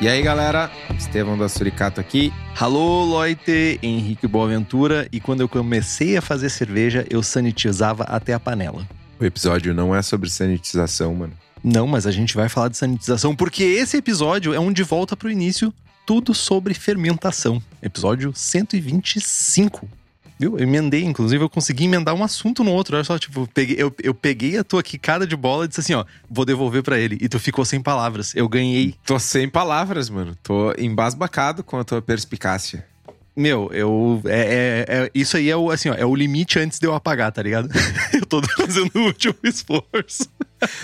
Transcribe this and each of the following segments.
E aí, galera? Estevão da Suricato aqui. Alô, Loite, Henrique Boaventura. E quando eu comecei a fazer cerveja, eu sanitizava até a panela. O episódio não é sobre sanitização, mano. Não, mas a gente vai falar de sanitização porque esse episódio é um de volta pro início, tudo sobre fermentação. Episódio 125. Viu? Eu emendei, inclusive eu consegui emendar um assunto no outro. Olha só, tipo, peguei, eu, eu peguei a tua quicada de bola e disse assim, ó, vou devolver para ele. E tu ficou sem palavras. Eu ganhei. Tô sem palavras, mano. Tô embasbacado com a tua perspicácia. Meu, eu. É, é, é, isso aí é o, assim, ó, é o limite antes de eu apagar, tá ligado? eu tô fazendo o último esforço.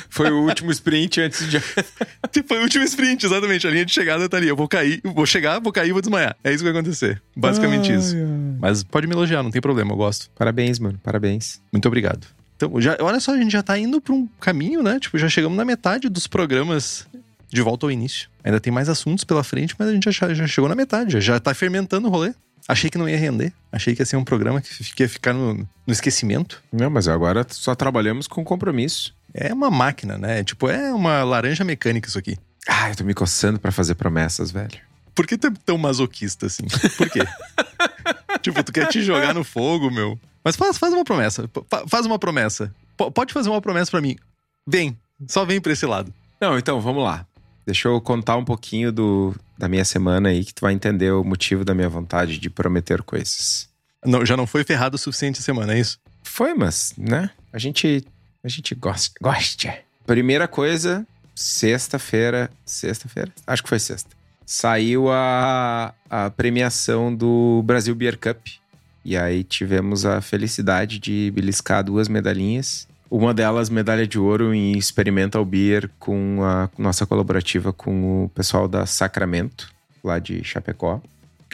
Foi o último sprint antes de. Foi o último sprint, exatamente. A linha de chegada tá ali. Eu vou cair, vou chegar, vou cair e vou desmaiar. É isso que vai acontecer. Basicamente ai, isso. Ai. Mas pode me elogiar, não tem problema, eu gosto. Parabéns, mano. Parabéns. Muito obrigado. Então, já, olha só, a gente já tá indo pra um caminho, né? Tipo, já chegamos na metade dos programas de volta ao início. Ainda tem mais assuntos pela frente, mas a gente já, já chegou na metade, já, já tá fermentando o rolê. Achei que não ia render. Achei que ia ser um programa que ia ficar no, no esquecimento. Não, mas agora só trabalhamos com compromisso. É uma máquina, né? Tipo, é uma laranja mecânica isso aqui. Ah, eu tô me coçando para fazer promessas, velho. Por que tu é tão masoquista assim? Por quê? tipo, tu quer te jogar no fogo, meu. Mas faz, faz uma promessa. Faz uma promessa. P pode fazer uma promessa para mim. Vem. Só vem pra esse lado. Não, então, vamos lá. Deixa eu contar um pouquinho do, da minha semana aí, que tu vai entender o motivo da minha vontade de prometer coisas. Não, já não foi ferrado o suficiente a semana, é isso? Foi, mas, né? A gente, a gente gosta. gosta. Primeira coisa, sexta-feira. Sexta-feira? Acho que foi sexta. Saiu a, a premiação do Brasil Beer Cup. E aí tivemos a felicidade de beliscar duas medalhinhas. Uma delas, medalha de ouro em Experimental Beer, com a nossa colaborativa com o pessoal da Sacramento, lá de Chapecó.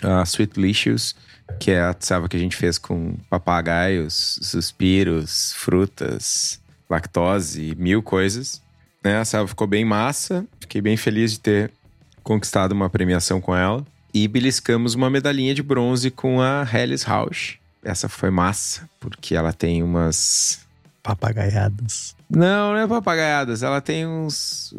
A Sweet Licious, que é a selva que a gente fez com papagaios, suspiros, frutas, lactose, mil coisas. Né? A selva ficou bem massa, fiquei bem feliz de ter conquistado uma premiação com ela. E beliscamos uma medalhinha de bronze com a Helles Rausch. Essa foi massa, porque ela tem umas papagaiadas. Não, não é papagaiadas. Ela tem uns.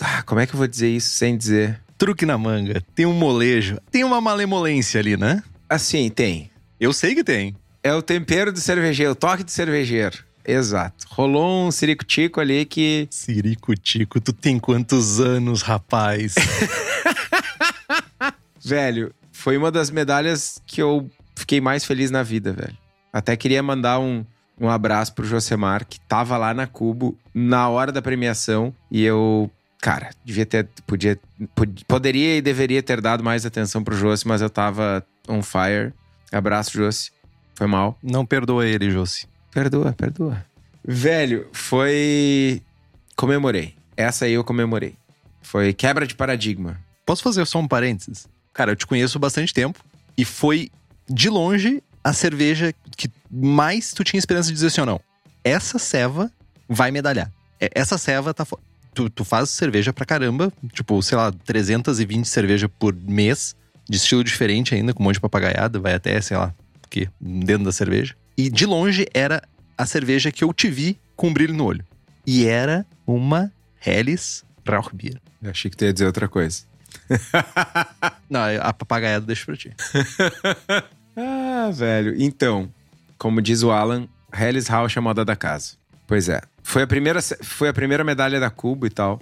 Ah, como é que eu vou dizer isso sem dizer? Truque na manga. Tem um molejo. Tem uma malemolência ali, né? Assim, tem. Eu sei que tem. É o tempero do cervejeiro, o toque de cervejeiro. Exato. Rolou um ciricutico ali que. Ciricutico, tu tem quantos anos, rapaz? velho, foi uma das medalhas que eu fiquei mais feliz na vida, velho. Até queria mandar um, um abraço pro Josemar, que tava lá na Cubo na hora da premiação e eu, cara, devia ter, podia, poderia e deveria ter dado mais atenção pro Josi, mas eu tava on fire. Abraço, Josi. Foi mal. Não perdoa ele, Josi. Perdoa, perdoa. Velho, foi. Comemorei. Essa aí eu comemorei. Foi quebra de paradigma. Posso fazer só um parênteses? Cara, eu te conheço há bastante tempo e foi, de longe, a cerveja que mais tu tinha esperança de dizer assim ou não. Essa ceva vai medalhar. É, essa ceva tá. Tu, tu faz cerveja pra caramba, tipo, sei lá, 320 cerveja por mês, de estilo diferente ainda, com um monte de papagaiada, vai até, sei lá, que dentro da cerveja. E de longe era a cerveja que eu te vi com brilho no olho. E era uma Helles Rauchbier. Eu achei que tu ia dizer outra coisa. Não, a papagaiada deixa pra ti. Ah, velho. Então, como diz o Alan, Helles Rausch é a moda da casa. Pois é. Foi a primeira, foi a primeira medalha da Cuba e tal.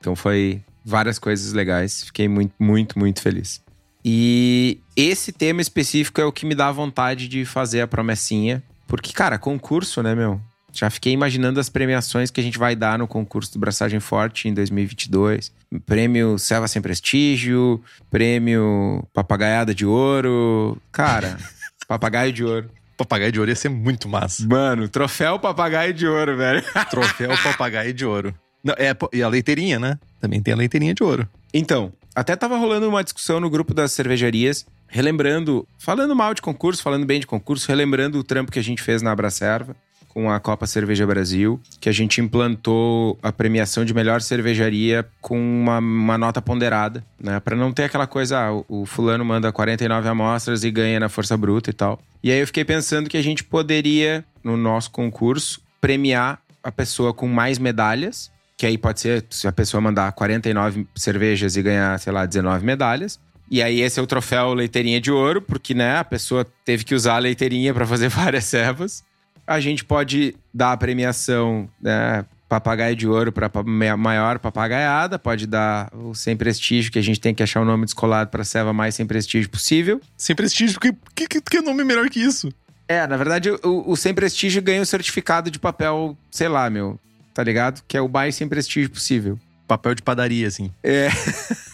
Então foi várias coisas legais. Fiquei muito, muito, muito feliz. E esse tema específico é o que me dá vontade de fazer a promessinha. Porque, cara, concurso, né, meu? Já fiquei imaginando as premiações que a gente vai dar no concurso do Braçagem Forte em 2022. Prêmio Selva Sem Prestígio, prêmio Papagaiada de Ouro. Cara, papagaio de ouro. Papagaio de ouro ia ser muito massa. Mano, troféu papagaio de ouro, velho. Troféu papagaio de ouro. Não, é, e a leiteirinha, né? Também tem a leiteirinha de ouro. Então, até tava rolando uma discussão no grupo das cervejarias, relembrando, falando mal de concurso, falando bem de concurso, relembrando o trampo que a gente fez na Abracerva com a Copa Cerveja Brasil, que a gente implantou a premiação de melhor cervejaria com uma, uma nota ponderada, né? Para não ter aquela coisa, ah, o, fulano manda 49 amostras e ganha na força bruta e tal. E aí eu fiquei pensando que a gente poderia, no nosso concurso, premiar a pessoa com mais medalhas, que aí pode ser se a pessoa mandar 49 cervejas e ganhar, sei lá, 19 medalhas. E aí esse é o troféu leiteirinha de ouro, porque né, a pessoa teve que usar a leiteirinha para fazer várias servas. A gente pode dar a premiação, né, papagaio de ouro para maior papagaiada, pode dar o sem prestígio, que a gente tem que achar o nome descolado para serva mais sem prestígio possível. Sem prestígio, que, que, que nome melhor que isso? É, na verdade, o, o sem prestígio ganha o certificado de papel, sei lá, meu, tá ligado? Que é o mais sem prestígio possível. Papel de padaria, assim. É.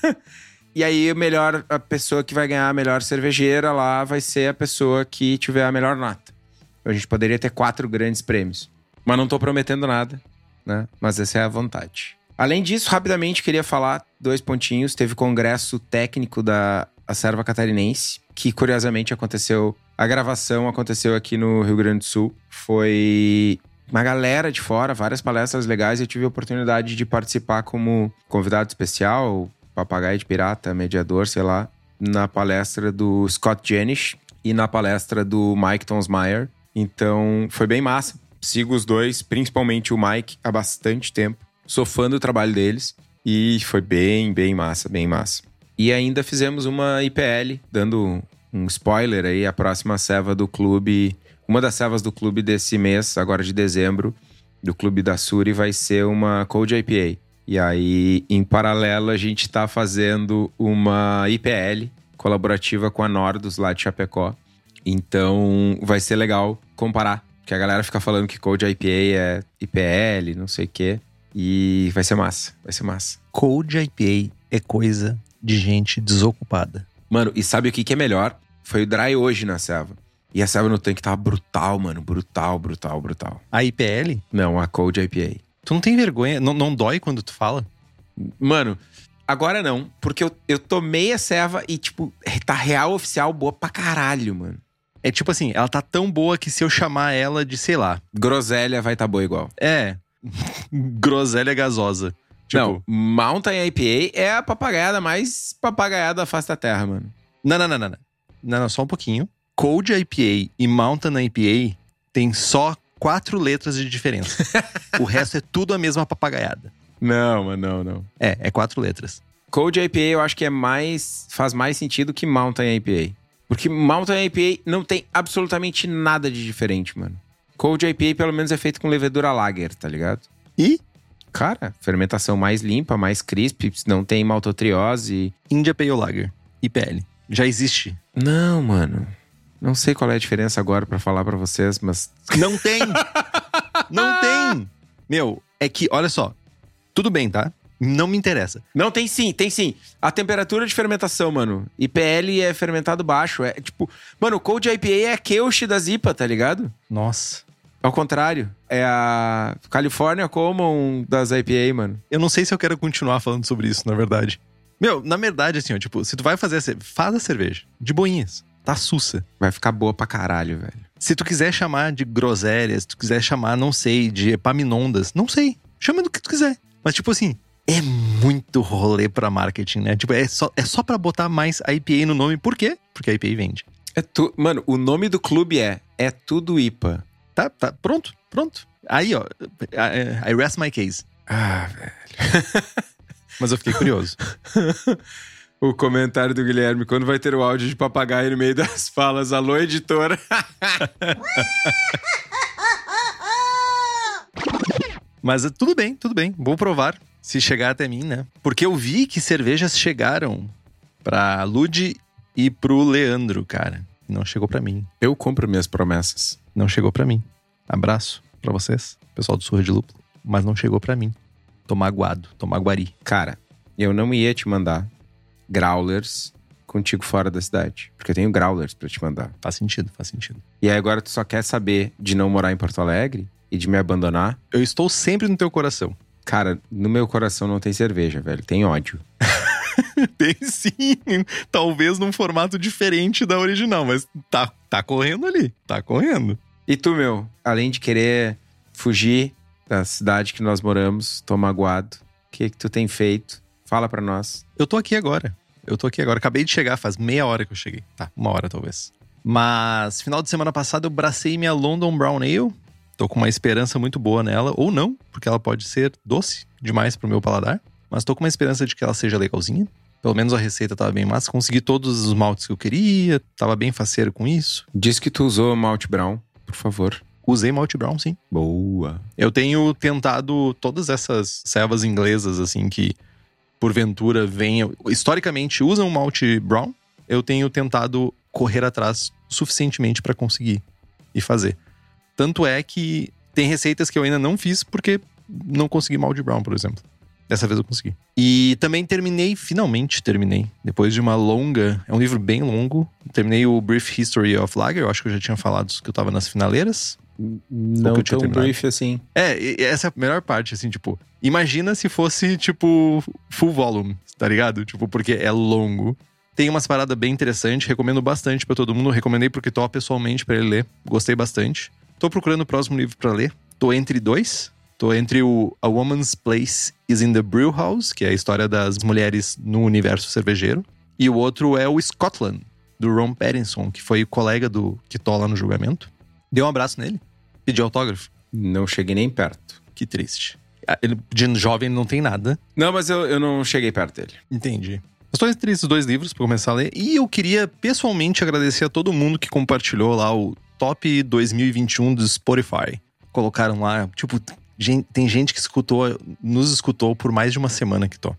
e aí, o melhor, a pessoa que vai ganhar a melhor cervejeira lá vai ser a pessoa que tiver a melhor nota. A gente poderia ter quatro grandes prêmios. Mas não tô prometendo nada, né? Mas essa é a vontade. Além disso, rapidamente queria falar dois pontinhos. Teve congresso técnico da Serva Catarinense, que curiosamente aconteceu. A gravação aconteceu aqui no Rio Grande do Sul. Foi uma galera de fora, várias palestras legais. Eu tive a oportunidade de participar como convidado especial, papagaio de pirata, mediador, sei lá, na palestra do Scott Jenish e na palestra do Mike Tonsmeyer, então, foi bem massa. Sigo os dois, principalmente o Mike, há bastante tempo. Sou fã do trabalho deles e foi bem, bem massa, bem massa. E ainda fizemos uma IPL, dando um spoiler aí, a próxima ceva do clube, uma das cevas do clube desse mês, agora de dezembro, do clube da Suri, vai ser uma Cold IPA. E aí, em paralelo, a gente está fazendo uma IPL colaborativa com a Nordos lá de Chapecó. Então, vai ser legal comparar. Que a galera fica falando que Cold IPA é IPL, não sei o quê. E vai ser massa, vai ser massa. Cold IPA é coisa de gente desocupada. Mano, e sabe o que, que é melhor? Foi o dry hoje na selva. E a selva no tanque tava brutal, mano. Brutal, brutal, brutal. A IPL? Não, a Cold IPA. Tu não tem vergonha? Não, não dói quando tu fala? Mano, agora não. Porque eu, eu tomei a serva e, tipo, tá real oficial boa pra caralho, mano. É tipo assim, ela tá tão boa que se eu chamar ela de, sei lá. Groselha vai tá boa igual. É. Groselha gasosa. Tipo, não, Mountain IPA é a papagaiada mais papagaiada da face da terra, mano. Não, não, não, não, não. Não, não, só um pouquinho. Cold IPA e Mountain IPA tem só quatro letras de diferença. o resto é tudo a mesma papagaiada. Não, mano, não, não. É, é quatro letras. Cold IPA eu acho que é mais. faz mais sentido que Mountain IPA. Porque Mountain IPA não tem absolutamente nada de diferente, mano. Cold IPA pelo menos é feito com levedura lager, tá ligado? E? Cara, fermentação mais limpa, mais crisp, não tem maltotriose. India Pale Lager, IPL. Já existe. Não, mano. Não sei qual é a diferença agora para falar para vocês, mas. Não tem! não tem! Meu, é que, olha só. Tudo bem, tá? Não me interessa. Não, tem sim, tem sim. A temperatura de fermentação, mano. IPL é fermentado baixo. É tipo. Mano, o Cold IPA é a Keush das IPA, tá ligado? Nossa. Ao contrário. É a California Common das IPA, mano. Eu não sei se eu quero continuar falando sobre isso, na verdade. Meu, na verdade, assim, ó, tipo, se tu vai fazer faz a cerveja. De boinhas. Tá sussa. Vai ficar boa pra caralho, velho. Se tu quiser chamar de groselhas, se tu quiser chamar, não sei, de epaminondas, não sei. Chama do que tu quiser. Mas, tipo assim, é muito rolê para marketing, né? Tipo, é só, é só para botar mais IPA no nome. Por quê? Porque a IPA vende. É tu... Mano, o nome do clube é É Tudo IPA. Tá, tá. Pronto, pronto. Aí, ó. I, I rest my case. Ah, velho. Mas eu fiquei curioso. o comentário do Guilherme, quando vai ter o áudio de papagaio no meio das falas, alô, editora. Mas tudo bem, tudo bem. Vou provar se chegar até mim, né? Porque eu vi que cervejas chegaram para Lud e pro Leandro, cara. Não chegou pra mim. Eu compro minhas promessas. Não chegou pra mim. Abraço pra vocês, pessoal do Surra de Lúpulo. Mas não chegou pra mim. Tô magoado, tô maguari. Cara, eu não ia te mandar growlers contigo fora da cidade. Porque eu tenho growlers pra te mandar. Faz sentido, faz sentido. E aí agora tu só quer saber de não morar em Porto Alegre e de me abandonar? Eu estou sempre no teu coração. Cara, no meu coração não tem cerveja, velho. Tem ódio. Tem sim. Talvez num formato diferente da original, mas tá, tá correndo ali. Tá correndo. E tu, meu, além de querer fugir da cidade que nós moramos, tô magoado. O que que tu tem feito? Fala pra nós. Eu tô aqui agora. Eu tô aqui agora. Acabei de chegar, faz meia hora que eu cheguei. Tá, uma hora talvez. Mas final de semana passada eu bracei minha London Brown Ale. Tô com uma esperança muito boa nela, ou não, porque ela pode ser doce demais pro meu paladar. Mas tô com uma esperança de que ela seja legalzinha. Pelo menos a receita tava bem massa. Consegui todos os maltes que eu queria. Tava bem faceiro com isso. Diz que tu usou malte brown, por favor. Usei malte brown, sim. Boa. Eu tenho tentado todas essas servas inglesas, assim, que porventura venham. Historicamente usam malte brown. Eu tenho tentado correr atrás suficientemente para conseguir e fazer. Tanto é que tem receitas que eu ainda não fiz porque não consegui malte brown, por exemplo. Dessa vez eu consegui. E também terminei, finalmente terminei. Depois de uma longa. É um livro bem longo. Terminei o Brief History of Lager. Eu acho que eu já tinha falado que eu tava nas finaleiras. Não tão brief assim. É, essa é a melhor parte, assim, tipo. Imagina se fosse, tipo, full volume, tá ligado? Tipo, porque é longo. Tem umas paradas bem interessantes, recomendo bastante pra todo mundo. Recomendei pro Kitó pessoalmente pra ele ler. Gostei bastante. Tô procurando o próximo livro pra ler. Tô entre dois. Tô entre o A Woman's Place is in the Brew House, que é a história das mulheres no universo cervejeiro. E o outro é o Scotland, do Ron Pattinson, que foi colega do Kitó lá no julgamento. Deu um abraço nele. Pediu autógrafo. Não cheguei nem perto. Que triste. Ah, Ele, de jovem não tem nada. Não, mas eu, eu não cheguei perto dele. Entendi. Estou entre esses dois livros para começar a ler. E eu queria pessoalmente agradecer a todo mundo que compartilhou lá o Top 2021 do Spotify. Colocaram lá, tipo, gen- tem gente que escutou, nos escutou por mais de uma semana que tô.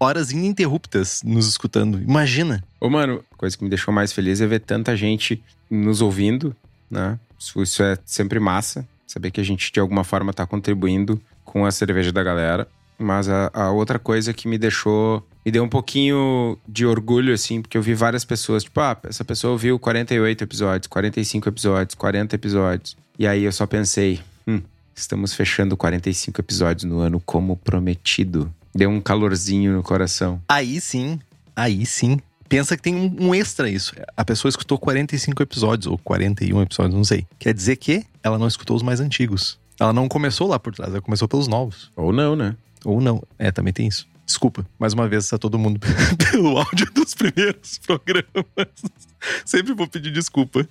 Horas ininterruptas nos escutando. Imagina. Ô, mano, coisa que me deixou mais feliz é ver tanta gente nos ouvindo, né? Isso, é sempre massa. Saber que a gente, de alguma forma, tá contribuindo com a cerveja da galera. Mas a, a outra coisa que me deixou. Me deu um pouquinho de orgulho, assim, porque eu vi várias pessoas, tipo, ah, essa pessoa ouviu 48 episódios, 45 episódios, 40 episódios. E aí eu só pensei, hum, estamos fechando 45 episódios no ano como prometido. Deu um calorzinho no coração. Aí sim, aí sim. Pensa que tem um, um extra isso. A pessoa escutou 45 episódios, ou 41 episódios, não sei. Quer dizer que ela não escutou os mais antigos. Ela não começou lá por trás, ela começou pelos novos. Ou não, né? Ou não. É, também tem isso. Desculpa, mais uma vez, tá todo mundo pelo áudio dos primeiros programas. Sempre vou pedir desculpa.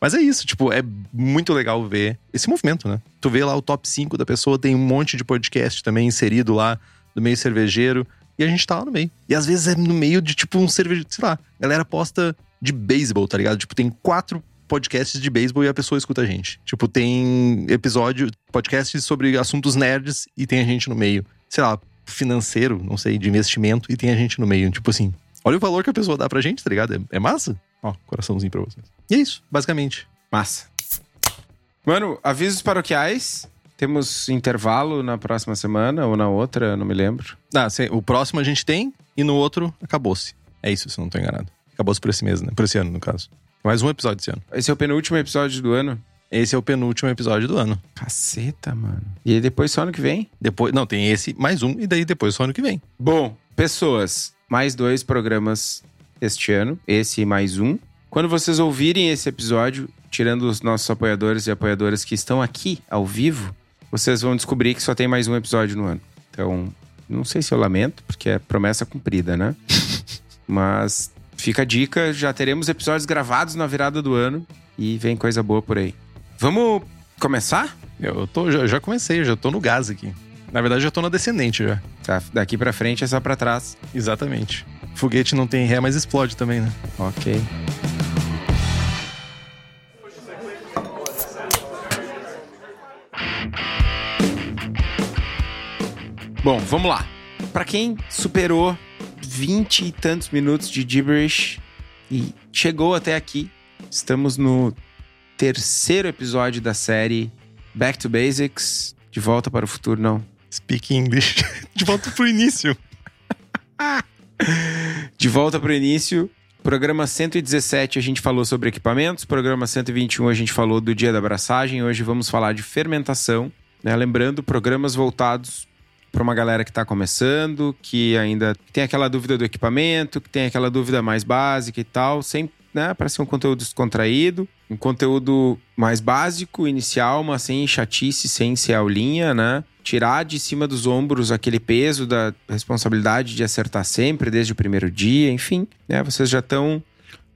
Mas é isso, tipo, é muito legal ver esse movimento, né? Tu vê lá o top 5 da pessoa, tem um monte de podcast também inserido lá do meio cervejeiro. E a gente tá lá no meio. E às vezes é no meio de, tipo, um cervejeiro, sei lá, a galera posta de beisebol, tá ligado? Tipo, tem quatro podcasts de beisebol e a pessoa escuta a gente. Tipo, tem episódio, podcasts sobre assuntos nerds e tem a gente no meio. Sei lá, financeiro, não sei, de investimento e tem a gente no meio. Tipo assim, olha o valor que a pessoa dá pra gente, tá ligado? É, é massa? Ó, coraçãozinho pra vocês. E é isso, basicamente. Massa. Mano, avisos paroquiais. Temos intervalo na próxima semana ou na outra, não me lembro. Ah, o próximo a gente tem e no outro acabou-se. É isso, se eu não tô enganado. Acabou-se por esse mês, né? Por esse ano, no caso. Mais um episódio esse ano. Esse é o penúltimo episódio do ano. Esse é o penúltimo episódio do ano. Caceta, mano. E aí depois só ano que vem? Depois, não, tem esse, mais um, e daí depois só ano que vem. Bom, pessoas, mais dois programas este ano, esse e mais um. Quando vocês ouvirem esse episódio, tirando os nossos apoiadores e apoiadoras que estão aqui ao vivo, vocês vão descobrir que só tem mais um episódio no ano. Então, não sei se eu lamento, porque é promessa cumprida, né? Mas fica a dica, já teremos episódios gravados na virada do ano e vem coisa boa por aí. Vamos começar? Eu tô, já, já comecei, já tô no gás aqui. Na verdade, já tô na descendente já. Tá, daqui pra frente é só pra trás. Exatamente. Foguete não tem ré, mas explode também, né? Ok. Bom, vamos lá. Pra quem superou 20 e tantos minutos de gibberish, e chegou até aqui. Estamos no terceiro episódio da série Back to Basics. De volta para o futuro, não. Speak English. De volta pro início. De volta para o início. Programa 117 a gente falou sobre equipamentos. Programa 121 a gente falou do dia da abraçagem. Hoje vamos falar de fermentação. Né? Lembrando, programas voltados para uma galera que está começando, que ainda tem aquela dúvida do equipamento, que tem aquela dúvida mais básica e tal, sem, né, para ser um conteúdo descontraído, um conteúdo mais básico, inicial, mas sem chatice, sem ser aulinha, né? Tirar de cima dos ombros aquele peso da responsabilidade de acertar sempre, desde o primeiro dia, enfim, né? Vocês já estão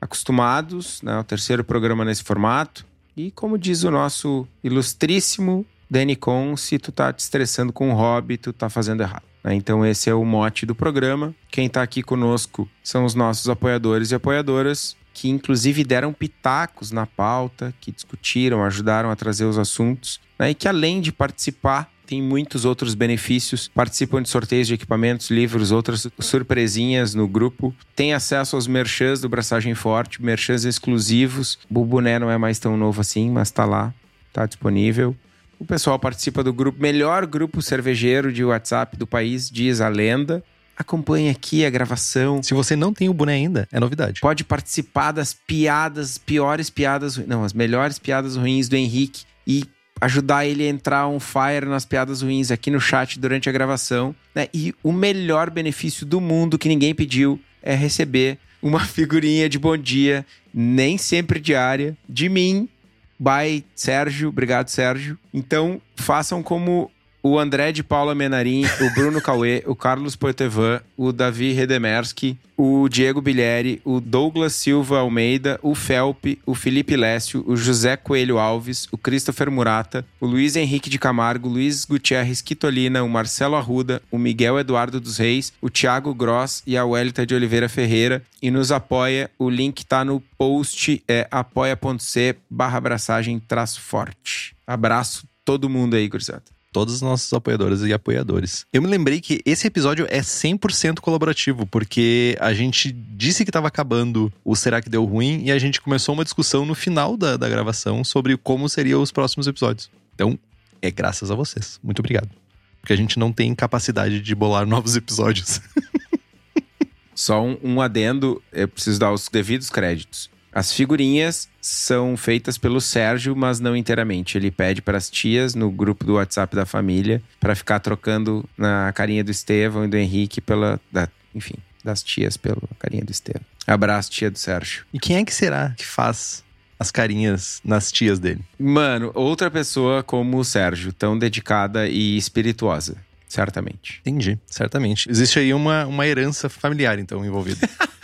acostumados, né? O terceiro programa nesse formato. E como diz o nosso ilustríssimo Danny Con, se tu tá te estressando com o hobby, tu tá fazendo errado. Né? Então esse é o mote do programa. Quem tá aqui conosco são os nossos apoiadores e apoiadoras, que inclusive deram pitacos na pauta, que discutiram, ajudaram a trazer os assuntos, né? e que além de participar, tem muitos outros benefícios. Participam de sorteios de equipamentos, livros, outras surpresinhas no grupo. Tem acesso aos merchans do Braçagem Forte, merchans exclusivos. O boné não é mais tão novo assim, mas tá lá, tá disponível. O pessoal participa do grupo, melhor grupo cervejeiro de WhatsApp do país, diz a lenda. Acompanhe aqui a gravação. Se você não tem o boné ainda, é novidade. Pode participar das piadas, piores piadas, não, as melhores piadas ruins do Henrique e ajudar ele a entrar on fire nas piadas ruins aqui no chat durante a gravação. Né? E o melhor benefício do mundo que ninguém pediu é receber uma figurinha de bom dia, nem sempre diária, de mim by Sérgio. Obrigado, Sérgio. Então, façam como o André de Paula Menarim, o Bruno Cauê, o Carlos Poitevin, o Davi Redemerski, o Diego Bilheri, o Douglas Silva Almeida, o Felpe, o Felipe Lécio, o José Coelho Alves, o Christopher Murata, o Luiz Henrique de Camargo, o Luiz Gutierrez Quitolina, o Marcelo Arruda, o Miguel Eduardo dos Reis, o Thiago Gross e a Welita de Oliveira Ferreira. E nos apoia, o link tá no post, é apoia.c barra abraçagem traço forte. Abraço todo mundo aí, gurizada todos os nossos apoiadores e apoiadores. Eu me lembrei que esse episódio é 100% colaborativo, porque a gente disse que estava acabando o Será que Deu Ruim e a gente começou uma discussão no final da, da gravação sobre como seriam os próximos episódios. Então, é graças a vocês. Muito obrigado. Porque a gente não tem capacidade de bolar novos episódios. Só um, um adendo, eu preciso dar os devidos créditos. As figurinhas são feitas pelo Sérgio, mas não inteiramente. Ele pede para as tias no grupo do WhatsApp da família para ficar trocando na carinha do Estevão e do Henrique pela, da, enfim, das tias pela carinha do Estevão. Abraço, tia do Sérgio. E quem é que será que faz as carinhas nas tias dele? Mano, outra pessoa como o Sérgio, tão dedicada e espirituosa. Certamente. Entendi, certamente. Existe aí uma, uma herança familiar, então, envolvida.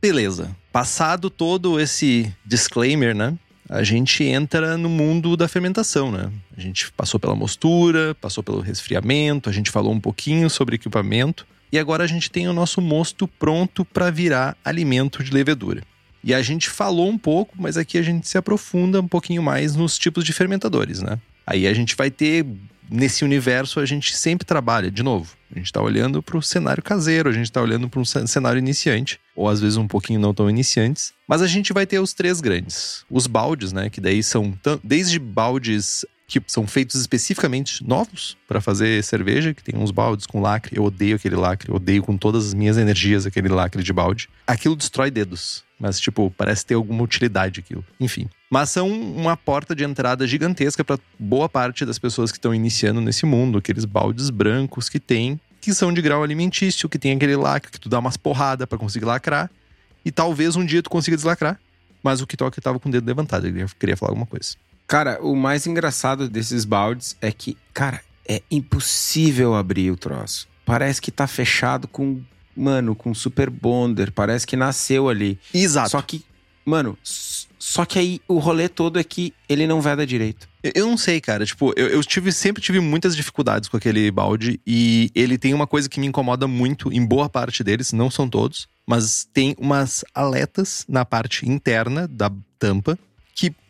Beleza. Passado todo esse disclaimer, né? A gente entra no mundo da fermentação, né? A gente passou pela mostura, passou pelo resfriamento, a gente falou um pouquinho sobre equipamento e agora a gente tem o nosso mosto pronto para virar alimento de levedura. E a gente falou um pouco, mas aqui a gente se aprofunda um pouquinho mais nos tipos de fermentadores, né? Aí a gente vai ter nesse universo a gente sempre trabalha, de novo, a gente está olhando para o cenário caseiro, a gente está olhando para um cenário iniciante, ou às vezes um pouquinho não tão iniciantes, mas a gente vai ter os três grandes. Os baldes, né, que daí são desde baldes que são feitos especificamente novos para fazer cerveja, que tem uns baldes com lacre. Eu odeio aquele lacre, odeio com todas as minhas energias aquele lacre de balde. Aquilo destrói dedos, mas tipo, parece ter alguma utilidade aquilo. Enfim. Mas são uma porta de entrada gigantesca para boa parte das pessoas que estão iniciando nesse mundo, aqueles baldes brancos que tem, que são de grau alimentício, que tem aquele lacre que tu dá umas porradas para conseguir lacrar, e talvez um dia tu consiga deslacrar. Mas o que toca tava com o dedo levantado, ele queria falar alguma coisa. Cara, o mais engraçado desses baldes é que, cara, é impossível abrir o troço. Parece que tá fechado com, mano, com super bonder. Parece que nasceu ali. Exato. Só que, mano, só que aí o rolê todo é que ele não veda direito. Eu não sei, cara. Tipo, eu, eu tive, sempre tive muitas dificuldades com aquele balde. E ele tem uma coisa que me incomoda muito em boa parte deles, não são todos, mas tem umas aletas na parte interna da tampa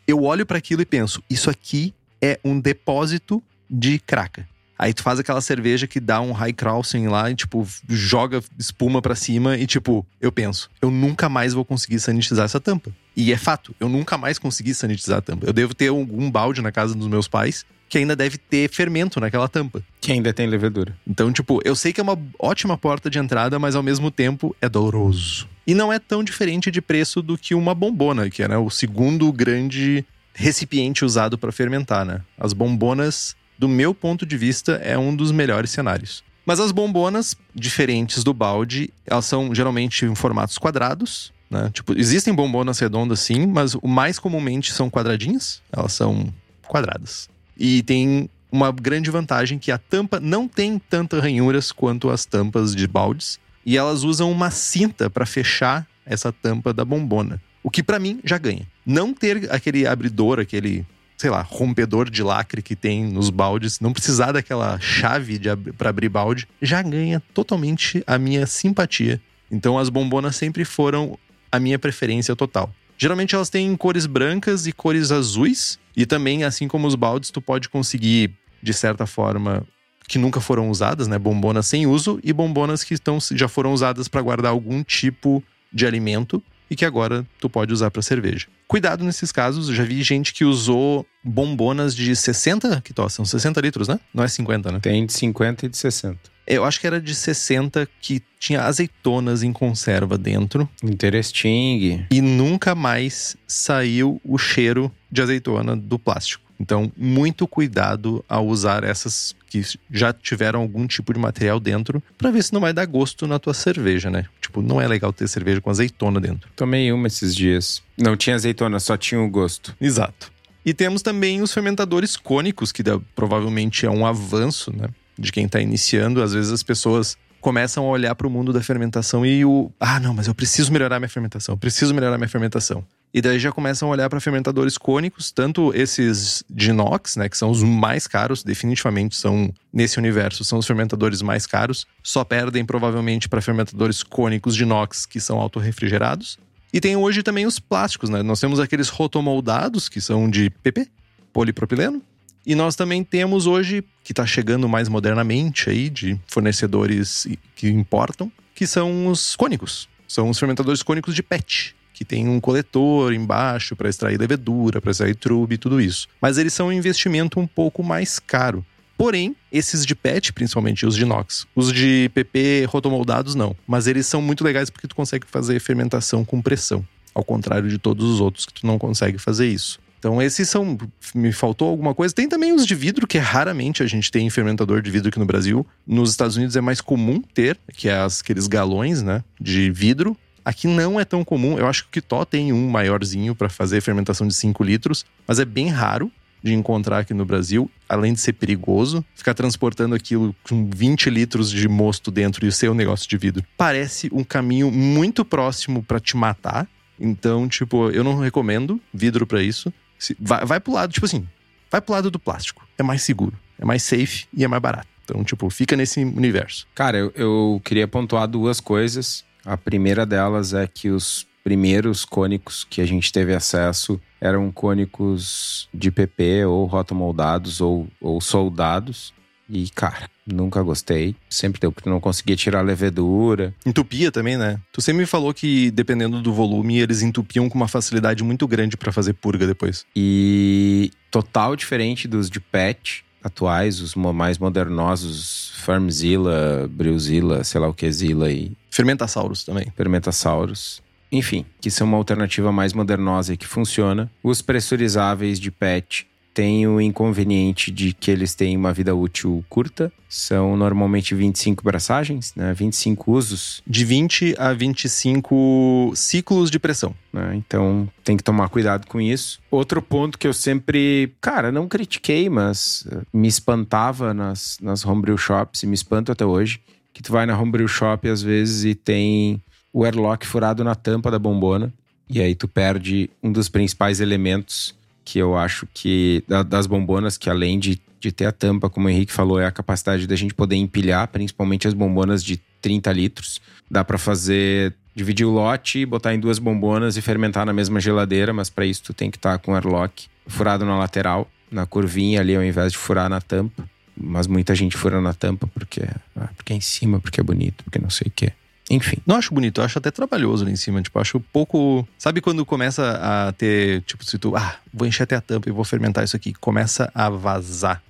eu olho para aquilo e penso: isso aqui é um depósito de craca. Aí tu faz aquela cerveja que dá um high crossing lá e, tipo, joga espuma pra cima e, tipo, eu penso, eu nunca mais vou conseguir sanitizar essa tampa. E é fato, eu nunca mais consegui sanitizar a tampa. Eu devo ter algum balde na casa dos meus pais que ainda deve ter fermento naquela tampa. Que ainda tem levedura. Então, tipo, eu sei que é uma ótima porta de entrada, mas ao mesmo tempo é doloroso. E não é tão diferente de preço do que uma bombona, que é né, o segundo grande recipiente usado para fermentar, né? As bombonas do meu ponto de vista, é um dos melhores cenários. Mas as bombonas, diferentes do balde, elas são geralmente em formatos quadrados. Né? Tipo, existem bombonas redondas sim, mas o mais comumente são quadradinhas. Elas são quadradas. E tem uma grande vantagem que a tampa não tem tantas ranhuras quanto as tampas de baldes. E elas usam uma cinta para fechar essa tampa da bombona. O que para mim já ganha. Não ter aquele abridor, aquele sei lá, rompedor de lacre que tem nos baldes, não precisar daquela chave ab para abrir balde, já ganha totalmente a minha simpatia. Então as bombonas sempre foram a minha preferência total. Geralmente elas têm cores brancas e cores azuis, e também, assim como os baldes, tu pode conseguir, de certa forma, que nunca foram usadas, né? Bombonas sem uso e bombonas que estão, já foram usadas para guardar algum tipo de alimento e que agora tu pode usar para cerveja. Cuidado nesses casos, já vi gente que usou bombonas de 60, que são 60 litros, né? Não é 50, né? Tem de 50 e de 60. Eu acho que era de 60 que tinha azeitonas em conserva dentro. Interesting. E nunca mais saiu o cheiro de azeitona do plástico. Então, muito cuidado ao usar essas que já tiveram algum tipo de material dentro, para ver se não vai dar gosto na tua cerveja, né? Tipo, não é legal ter cerveja com azeitona dentro. Tomei uma esses dias. Não tinha azeitona, só tinha o gosto. Exato. E temos também os fermentadores cônicos, que dá, provavelmente é um avanço, né? De quem está iniciando. Às vezes as pessoas começam a olhar para o mundo da fermentação e o. Ah, não, mas eu preciso melhorar minha fermentação, eu preciso melhorar minha fermentação. E daí já começam a olhar para fermentadores cônicos, tanto esses de inox, né, que são os mais caros, definitivamente são nesse universo, são os fermentadores mais caros, só perdem provavelmente para fermentadores cônicos de inox que são autorrefrigerados. E tem hoje também os plásticos, né? Nós temos aqueles rotomoldados, que são de PP, polipropileno. E nós também temos hoje, que está chegando mais modernamente aí, de fornecedores que importam, que são os cônicos. São os fermentadores cônicos de PET, que tem um coletor embaixo para extrair levedura, para extrair trube e tudo isso. Mas eles são um investimento um pouco mais caro. Porém, esses de PET, principalmente os de inox, os de PP rotomoldados não, mas eles são muito legais porque tu consegue fazer fermentação com pressão, ao contrário de todos os outros que tu não consegue fazer isso. Então, esses são. Me faltou alguma coisa. Tem também os de vidro, que raramente a gente tem fermentador de vidro aqui no Brasil. Nos Estados Unidos é mais comum ter, que é as, aqueles galões, né? De vidro. Aqui não é tão comum. Eu acho que o Kitó tem um maiorzinho para fazer fermentação de 5 litros, mas é bem raro de encontrar aqui no Brasil, além de ser perigoso, ficar transportando aquilo com 20 litros de mosto dentro e o seu negócio de vidro. Parece um caminho muito próximo para te matar. Então, tipo, eu não recomendo vidro para isso. Vai, vai pro lado, tipo assim, vai pro lado do plástico. É mais seguro, é mais safe e é mais barato. Então, tipo, fica nesse universo. Cara, eu, eu queria pontuar duas coisas. A primeira delas é que os primeiros cônicos que a gente teve acesso eram cônicos de PP ou rotomoldados ou, ou soldados. E, cara, nunca gostei. Sempre deu porque não conseguia tirar a levedura. Entupia também, né? Tu sempre me falou que, dependendo do volume, eles entupiam com uma facilidade muito grande para fazer purga depois. E total diferente dos de PET atuais, os mais modernosos, Farmzilla, Brewzilla, sei lá o que, Zilla e... Fermentasaurus também. Fermentasaurus enfim, que são uma alternativa mais modernosa e que funciona. Os pressurizáveis de PET têm o inconveniente de que eles têm uma vida útil curta. São normalmente 25 braçagens, né? 25 usos. De 20 a 25 ciclos de pressão. Né? Então tem que tomar cuidado com isso. Outro ponto que eu sempre, cara, não critiquei, mas eh, me espantava nas, nas homebrew shops e me espanto até hoje. Que tu vai na homebrew shop às vezes e tem o airlock furado na tampa da bombona. E aí tu perde um dos principais elementos que eu acho que das bombonas, que além de, de ter a tampa, como o Henrique falou, é a capacidade da gente poder empilhar, principalmente as bombonas de 30 litros. Dá para fazer dividir o lote, botar em duas bombonas e fermentar na mesma geladeira, mas para isso tu tem que estar tá com airlock furado na lateral, na curvinha ali, ao invés de furar na tampa. mas muita gente fura na tampa porque, ah, porque é em cima, porque é bonito, porque não sei o quê. Enfim. Não acho bonito, eu acho até trabalhoso ali em cima. Tipo, acho pouco. Sabe quando começa a ter. Tipo, se tu. Ah, vou encher até a tampa e vou fermentar isso aqui. Começa a vazar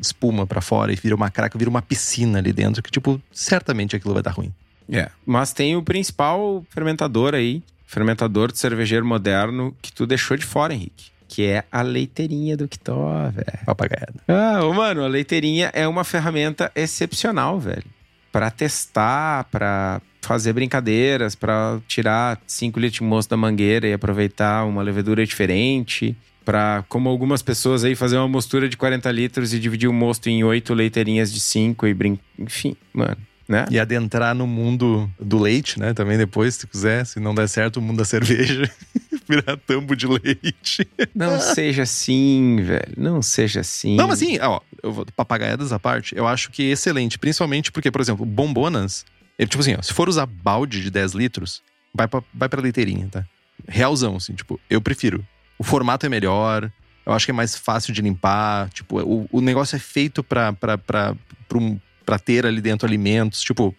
espuma para fora e vira uma craca, vira uma piscina ali dentro, que, tipo, certamente aquilo vai dar ruim. É. Mas tem o principal fermentador aí, fermentador de cervejeiro moderno, que tu deixou de fora, Henrique. Que é a leiteirinha do Kitó, velho. Papagaiada. Ah, ô, mano, a leiteirinha é uma ferramenta excepcional, velho. Pra testar, pra fazer brincadeiras, pra tirar 5 litros de moço da mangueira e aproveitar uma levedura diferente. Pra, como algumas pessoas aí, fazer uma mostura de 40 litros e dividir o mosto em oito leiteirinhas de 5 e brincar. Enfim, mano. Né? E adentrar no mundo do leite, né? Também depois, se quiser, se não der certo, o mundo da cerveja. Virar tambo de leite. Não seja assim, velho. Não seja assim. Não, mas assim, ó, eu vou papagaiadas à parte, eu acho que é excelente. Principalmente porque, por exemplo, bombonas. é tipo assim, ó, se for usar balde de 10 litros, vai pra, vai pra leiteirinha, tá? Realzão, assim, tipo, eu prefiro. O formato é melhor, eu acho que é mais fácil de limpar. Tipo, o, o negócio é feito pra, pra, pra, pra, um, pra ter ali dentro alimentos. Tipo,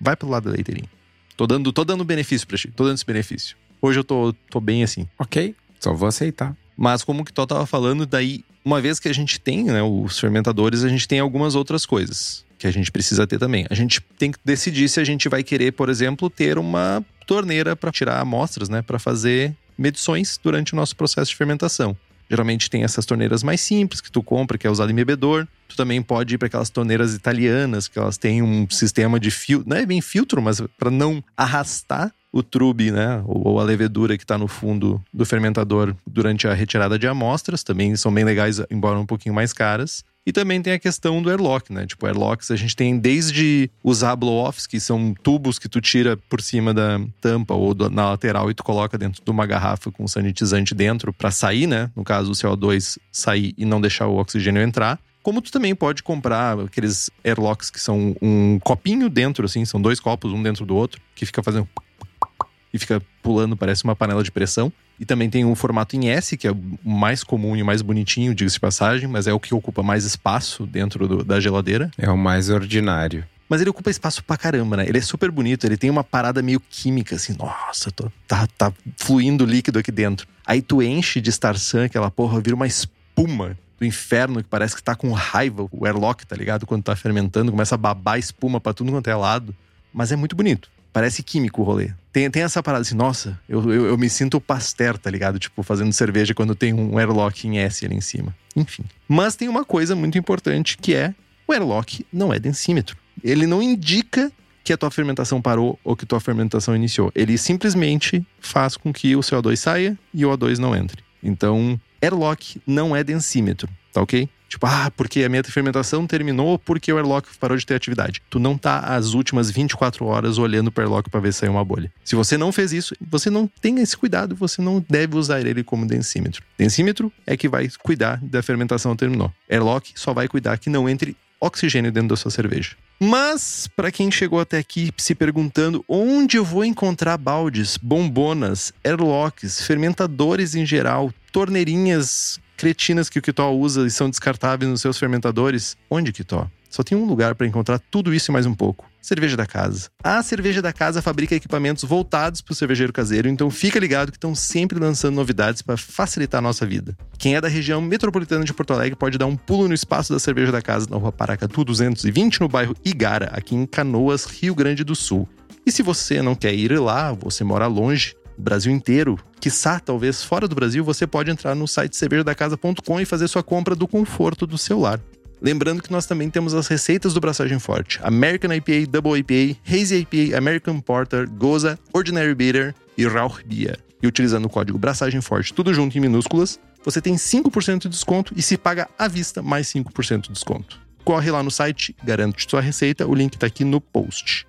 vai pro lado da leiteirinha. Tô dando, tô dando benefício pra ti, tô dando esse benefício. Hoje eu tô, tô bem assim. Ok, só vou aceitar. Mas como que tu tava falando, daí, uma vez que a gente tem né, os fermentadores, a gente tem algumas outras coisas que a gente precisa ter também. A gente tem que decidir se a gente vai querer, por exemplo, ter uma torneira para tirar amostras, né, para fazer medições durante o nosso processo de fermentação. Geralmente tem essas torneiras mais simples que tu compra, que é usado em bebedor. Tu também pode ir para aquelas torneiras italianas, que elas têm um sistema de filtro, não é bem filtro, mas para não arrastar o trube, né, ou a levedura que está no fundo do fermentador durante a retirada de amostras, também são bem legais, embora um pouquinho mais caras. E também tem a questão do airlock, né? Tipo, airlocks a gente tem desde usar blow-offs, que são tubos que tu tira por cima da tampa ou do, na lateral e tu coloca dentro de uma garrafa com sanitizante dentro para sair, né? No caso, o CO2 sair e não deixar o oxigênio entrar. Como tu também pode comprar aqueles airlocks que são um copinho dentro, assim, são dois copos, um dentro do outro, que fica fazendo e fica pulando, parece uma panela de pressão. E também tem um formato em S, que é o mais comum e mais bonitinho, diga-se de passagem, mas é o que ocupa mais espaço dentro do, da geladeira. É o mais ordinário. Mas ele ocupa espaço pra caramba, né? Ele é super bonito, ele tem uma parada meio química, assim, nossa, tô, tá, tá fluindo líquido aqui dentro. Aí tu enche de Starsan, aquela porra, vira uma espuma do inferno que parece que tá com raiva, o airlock, tá ligado? Quando tá fermentando, começa a babar espuma pra tudo quanto é lado. Mas é muito bonito. Parece químico o rolê. Tem, tem essa parada assim, nossa, eu, eu, eu me sinto Pasteur, tá ligado? Tipo, fazendo cerveja quando tem um airlock em S ali em cima. Enfim. Mas tem uma coisa muito importante que é o airlock não é densímetro. Ele não indica que a tua fermentação parou ou que tua fermentação iniciou. Ele simplesmente faz com que o CO2 saia e o O2 não entre. Então, airlock não é densímetro, tá ok? Tipo, ah, porque a minha fermentação terminou porque o airlock parou de ter atividade. Tu não tá as últimas 24 horas olhando pro airlock para ver se saiu uma bolha. Se você não fez isso, você não tem esse cuidado, você não deve usar ele como densímetro. Densímetro é que vai cuidar da fermentação terminou. Airlock só vai cuidar que não entre oxigênio dentro da sua cerveja. Mas, para quem chegou até aqui se perguntando onde eu vou encontrar baldes, bombonas, airlocks, fermentadores em geral, torneirinhas cretinas que o Kitó usa e são descartáveis nos seus fermentadores, onde, Kitó? Só tem um lugar para encontrar tudo isso e mais um pouco. Cerveja da Casa. A Cerveja da Casa fabrica equipamentos voltados para o cervejeiro caseiro, então fica ligado que estão sempre lançando novidades para facilitar a nossa vida. Quem é da região metropolitana de Porto Alegre pode dar um pulo no espaço da Cerveja da Casa na rua Paracatu 220, no bairro Igara, aqui em Canoas, Rio Grande do Sul. E se você não quer ir lá, você mora longe, Brasil inteiro, quiçá talvez fora do Brasil, você pode entrar no site cervejadacasa.com e fazer sua compra do conforto do seu lar. Lembrando que nós também temos as receitas do Braçagem Forte: American IPA, Double IPA, Hazy IPA, American Porter, Goza, Ordinary Bitter e Rauch Beer. E utilizando o código Braçagem Forte, tudo junto em minúsculas, você tem 5% de desconto e se paga à vista mais 5% de desconto. Corre lá no site, garante sua receita, o link está aqui no post.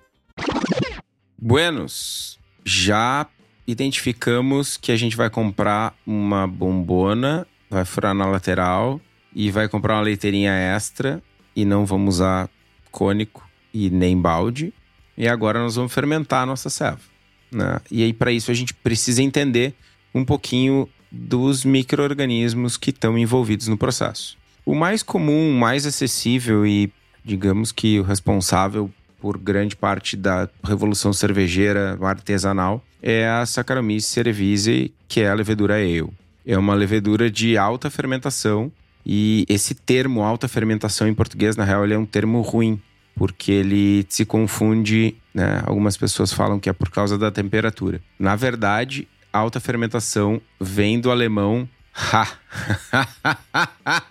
Buenos, já identificamos que a gente vai comprar uma bombona, vai furar na lateral e vai comprar uma leiteirinha extra e não vamos usar cônico e nem balde. E agora nós vamos fermentar a nossa ceva. Né? E aí, para isso, a gente precisa entender um pouquinho dos micro-organismos que estão envolvidos no processo. O mais comum, mais acessível e, digamos que o responsável por grande parte da revolução cervejeira artesanal é a Saccharomyces cerevisiae, que é a levedura ale. É uma levedura de alta fermentação e esse termo alta fermentação em português, na real, ele é um termo ruim, porque ele se confunde, né? Algumas pessoas falam que é por causa da temperatura. Na verdade, alta fermentação vem do alemão ha.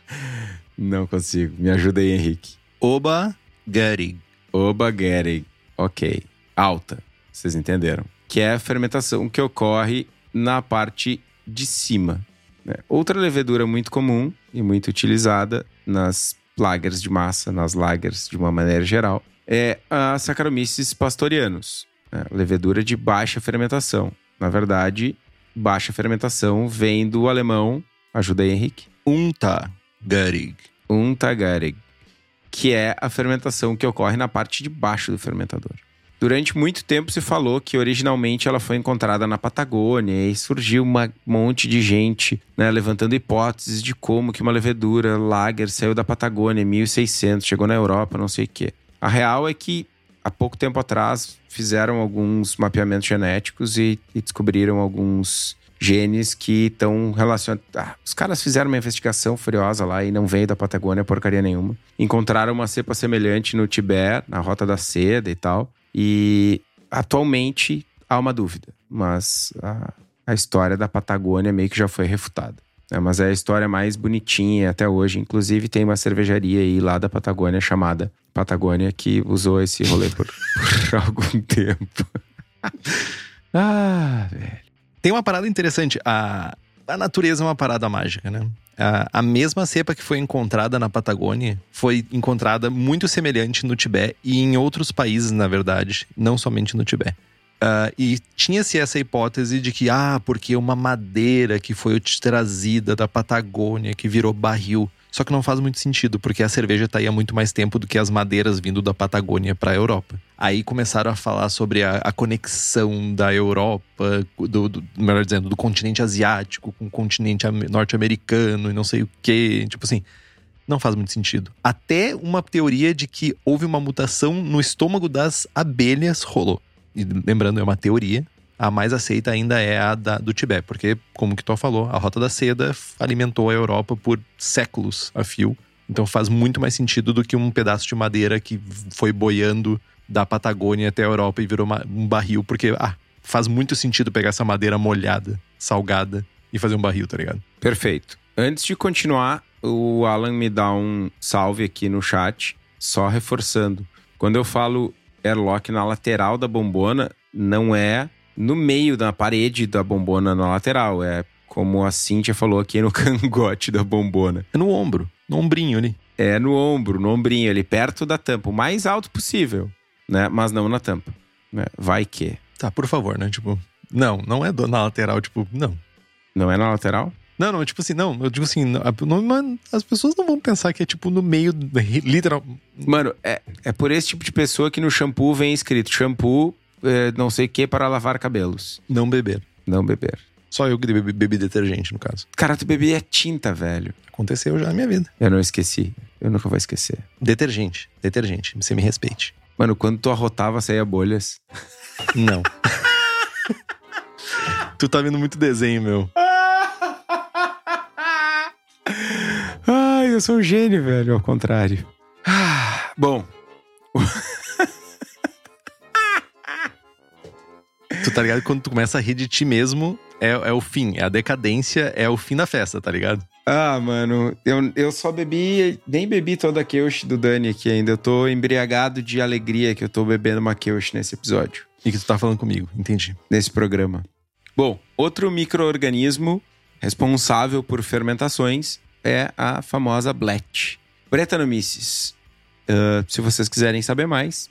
Não consigo. Me ajuda aí, Henrique. Oba Gutting. Oba Gutting. Ok. Alta. Vocês entenderam? Que é a fermentação que ocorre na parte de cima. né? Outra levedura muito comum e muito utilizada nas lagers de massa, nas lagers de uma maneira geral, é a Saccharomyces pastorianus, né? levedura de baixa fermentação. Na verdade, baixa fermentação vem do alemão, ajuda aí Henrique, Unta Gutting. Untergärig, que é a fermentação que ocorre na parte de baixo do fermentador. Durante muito tempo se falou que originalmente ela foi encontrada na Patagônia e surgiu um monte de gente né, levantando hipóteses de como que uma levedura lager saiu da Patagônia em 1600, chegou na Europa, não sei o quê. A real é que há pouco tempo atrás fizeram alguns mapeamentos genéticos e, e descobriram alguns genes que estão relacionados. Ah, os caras fizeram uma investigação furiosa lá e não veio da Patagônia porcaria nenhuma. Encontraram uma cepa semelhante no Tibete, na Rota da Seda e tal. E atualmente há uma dúvida, mas a, a história da Patagônia meio que já foi refutada. né? mas é a história mais bonitinha até hoje. Inclusive, tem uma cervejaria aí lá da Patagônia chamada Patagônia que usou esse rolê por, por algum tempo. ah, velho. Tem uma parada interessante. A, a natureza é uma parada mágica, né? A, a mesma cepa que foi encontrada na Patagônia foi encontrada muito semelhante no Tibete e em outros países, na verdade, não somente no Tibete. Ah, e tinha-se essa hipótese de que, ah, porque uma madeira que foi trazida da Patagônia, que virou barril. Só que não faz muito sentido, porque a cerveja tá aí há muito mais tempo do que as madeiras vindo da Patagônia para a Europa. Aí começaram a falar sobre a, a conexão da Europa, do, do- melhor dizendo, do continente asiático com o continente am- norte-americano e não sei o quê. Tipo assim, não faz muito sentido. Até uma teoria de que houve uma mutação no estômago das abelhas rolou. E lembrando, é uma teoria. A mais aceita ainda é a da- do Tibete, porque, como que tu falou, a Rota da Seda alimentou a Europa por séculos a fio. Então faz muito mais sentido do que um pedaço de madeira que foi boiando da Patagônia até a Europa e virou uma- um barril, porque ah, faz muito sentido pegar essa madeira molhada, salgada e fazer um barril, tá ligado? Perfeito. Antes de continuar, o Alan me dá um salve aqui no chat, só reforçando. Quando eu falo airlock na lateral da bombona, não é no meio da parede da bombona na lateral, é como a Cíntia falou aqui no cangote da bombona. É no ombro, no ombrinho ali. É no ombro, no ombrinho ali, perto da tampa, o mais alto possível, né? Mas não na tampa. né? Vai que. Tá, por favor, né? Tipo, não, não é do- na lateral, tipo, não. Não é na lateral? Não, não, tipo assim, não, eu digo assim, não, não- mano, as pessoas não vão pensar que é tipo no meio, literal. Mano, é, é por esse tipo de pessoa que no shampoo vem escrito shampoo, é, não sei o que, para lavar cabelos. Não beber. Não beber. Só eu que bebi, bebi detergente, no caso. Cara, tu bebia tinta, velho. Aconteceu já na minha vida. Eu não esqueci. Eu nunca vou esquecer. Detergente, detergente, você me respeite. Mano, quando tu arrotava, saía bolhas. Não. tu tá vendo muito desenho, meu. Ai, eu sou um gênio, velho, ao contrário. Ah, bom, Tu tá ligado quando tu começa a rir de ti mesmo, é, é o fim, é a decadência, é o fim da festa, tá ligado? Ah, mano, eu, eu só bebi, nem bebi toda a Keush do Dani aqui ainda. Eu tô embriagado de alegria que eu tô bebendo uma Keush nesse episódio, E que tu tá falando comigo, entendi. nesse programa. Bom, outro micro-organismo responsável por fermentações é a famosa Blet. Brettanomyces. Ah, se vocês quiserem saber mais,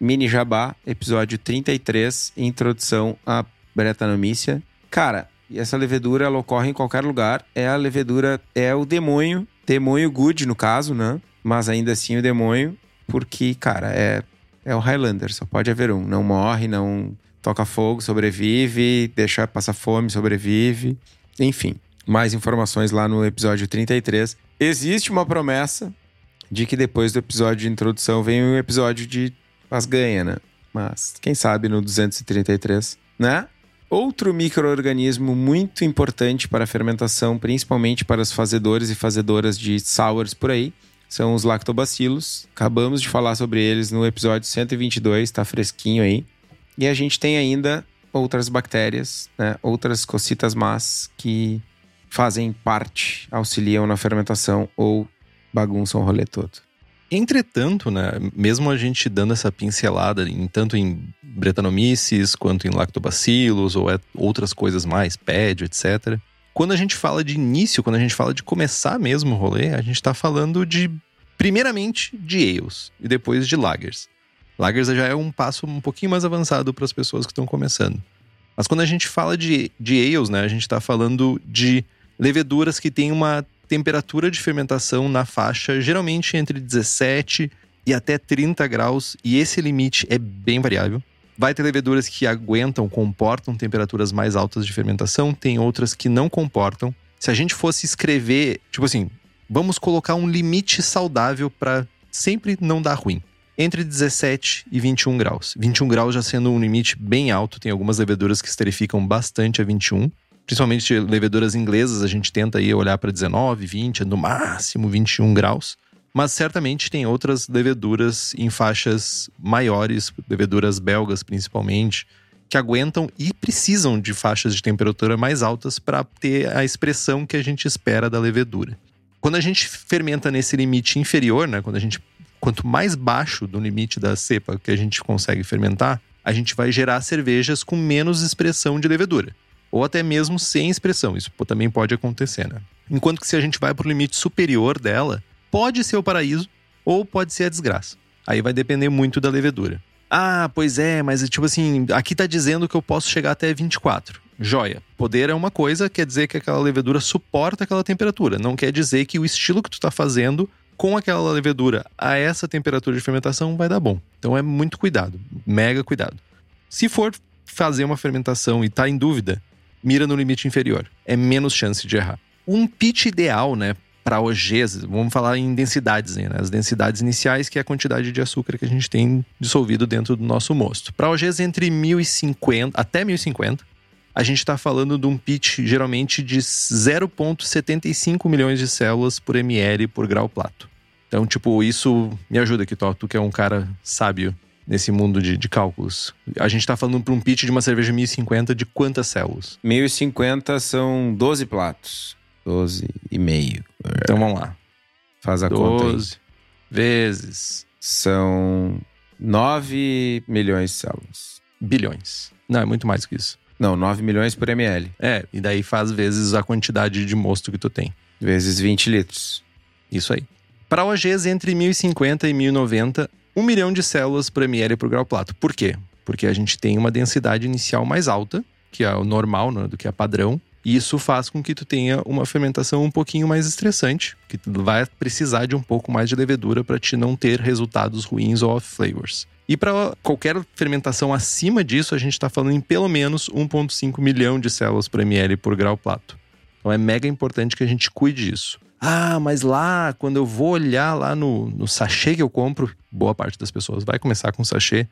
Mini Jabá, episódio 33, introdução à Brettanomycia. Cara, essa levedura ela ocorre em qualquer lugar. É a levedura, é o demônio, demônio good no caso, né? Mas ainda assim o demônio, porque, cara, é, é o Highlander, só pode haver um. Não morre, não toca fogo, sobrevive, deixa passar fome, sobrevive. Enfim, mais informações lá no episódio 33. Existe uma promessa de que depois do episódio de introdução vem um episódio de as ganha, né? Mas quem sabe no 233, né? Outro microorganismo muito importante para a fermentação, principalmente para os fazedores e fazedoras de sours por aí, são os lactobacilos. Acabamos de falar sobre eles no episódio 122, tá fresquinho aí. E a gente tem ainda outras bactérias, né? outras cocitas más que fazem parte, auxiliam na fermentação ou bagunçam o rolê todo. Entretanto, né, mesmo a gente dando essa pincelada em, tanto em Brettanomyces quanto em lactobacilos ou é, outras coisas mais, PED, etc. Quando a gente fala de início, quando a gente fala de começar mesmo o rolê, a gente está falando de, primeiramente, de ales e depois de lagers. Lagers já é um passo um pouquinho mais avançado para as pessoas que estão começando. Mas quando a gente fala de, de ales, né, a gente está falando de leveduras que têm uma temperatura de fermentação na faixa geralmente entre 17 e até 30 graus, e esse limite é bem variável. Vai ter leveduras que aguentam, comportam temperaturas mais altas de fermentação, tem outras que não comportam. Se a gente fosse escrever, tipo assim, vamos colocar um limite saudável para sempre não dar ruim. Entre 17 e 21 graus. 21 graus já sendo um limite bem alto, tem algumas leveduras que esterificam bastante a 21 principalmente leveduras inglesas, a gente tenta aí olhar para 19, 20, no máximo 21 graus. Mas certamente tem outras leveduras em faixas maiores, leveduras belgas principalmente, que aguentam e precisam de faixas de temperatura mais altas para ter a expressão que a gente espera da levedura. Quando a gente fermenta nesse limite inferior, né, quando a gente quanto mais baixo do limite da cepa que a gente consegue fermentar, a gente vai gerar cervejas com menos expressão de levedura ou até mesmo sem expressão. Isso também pode acontecer, né? Enquanto que se a gente vai para o limite superior dela, pode ser o paraíso ou pode ser a desgraça. Aí vai depender muito da levedura. Ah, pois é, mas tipo assim, aqui tá dizendo que eu posso chegar até 24. Joia. Poder é uma coisa, quer dizer que aquela levedura suporta aquela temperatura. Não quer dizer que o estilo que tu tá fazendo com aquela levedura a essa temperatura de fermentação vai dar bom. Então é muito cuidado, mega cuidado. Se for fazer uma fermentação e tá em dúvida, mira no limite inferior. É menos chance de errar. Um pitch ideal, né, para OGs, vamos falar em densidades, né? As densidades iniciais, que é a quantidade de açúcar que a gente tem dissolvido dentro do nosso mosto. Para OGs entre 1050 até 1050, a gente está falando de um pitch geralmente de 0,75 milhões de células por ml por grau plato. Então, tipo, isso me ajuda aqui, Tó, tu que é um cara sábio nesse mundo de, de cálculos. A gente está falando para um pitch de uma cerveja 1050 de quantas células? 1050 são 12 platos. 12 e meio. Então vamos lá. Faz a 12 conta aí. vezes. São 9 milhões de células. Bilhões. Não, é muito mais que isso. Não, 9 milhões por ml. É, e daí faz vezes a quantidade de mosto que tu tem. Vezes 20 litros. Isso aí. Para OGs entre 1050 e 1090, 1 milhão de células por ml por grau plato. Por quê? Porque a gente tem uma densidade inicial mais alta, que é o normal, né, do que a padrão. E isso faz com que tu tenha uma fermentação um pouquinho mais estressante, que tu vai precisar de um pouco mais de levedura para te não ter resultados ruins ou off flavors. E para qualquer fermentação acima disso, a gente está falando em pelo menos 1,5 milhão de células por ml por grau plato. Então é mega importante que a gente cuide disso. Ah, mas lá, quando eu vou olhar lá no, no sachê que eu compro, boa parte das pessoas vai começar com sachê,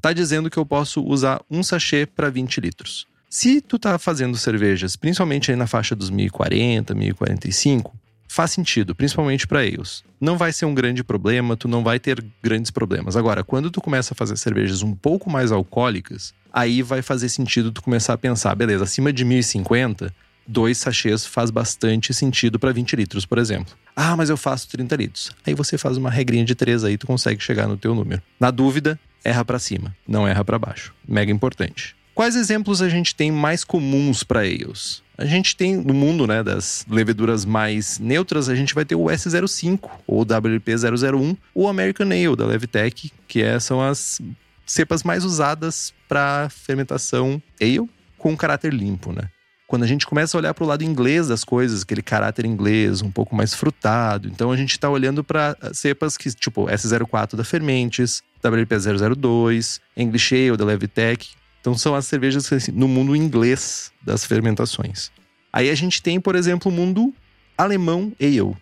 tá dizendo que eu posso usar um sachê para 20 litros. Se tu tá fazendo cervejas, principalmente aí na faixa dos 1040, 1045, faz sentido, principalmente para ales. Não vai ser um grande problema, tu não vai ter grandes problemas. Agora, quando tu começa a fazer cervejas um pouco mais alcoólicas, aí vai fazer sentido tu começar a pensar, beleza, acima de 1050, dois sachês faz bastante sentido para 20 litros, por exemplo. Ah, mas eu faço 30 litros. Aí você faz uma regrinha de 3 aí, tu consegue chegar no teu número. Na dúvida, erra para cima, não erra para baixo. Mega importante. Quais exemplos a gente tem mais comuns para ales? A gente tem no mundo, né, das leveduras mais neutras, a gente vai ter o S05 ou WP001, o American Ale da Levitec, que é, são as cepas mais usadas para fermentação ale com caráter limpo, né? Quando a gente começa a olhar para o lado inglês das coisas, aquele caráter inglês um pouco mais frutado, então a gente está olhando para cepas que, tipo, S04 da Fermentes, WP002, English Ale da Levitec. Então são as cervejas assim, no mundo inglês das fermentações. Aí a gente tem, por exemplo, o mundo alemão ale,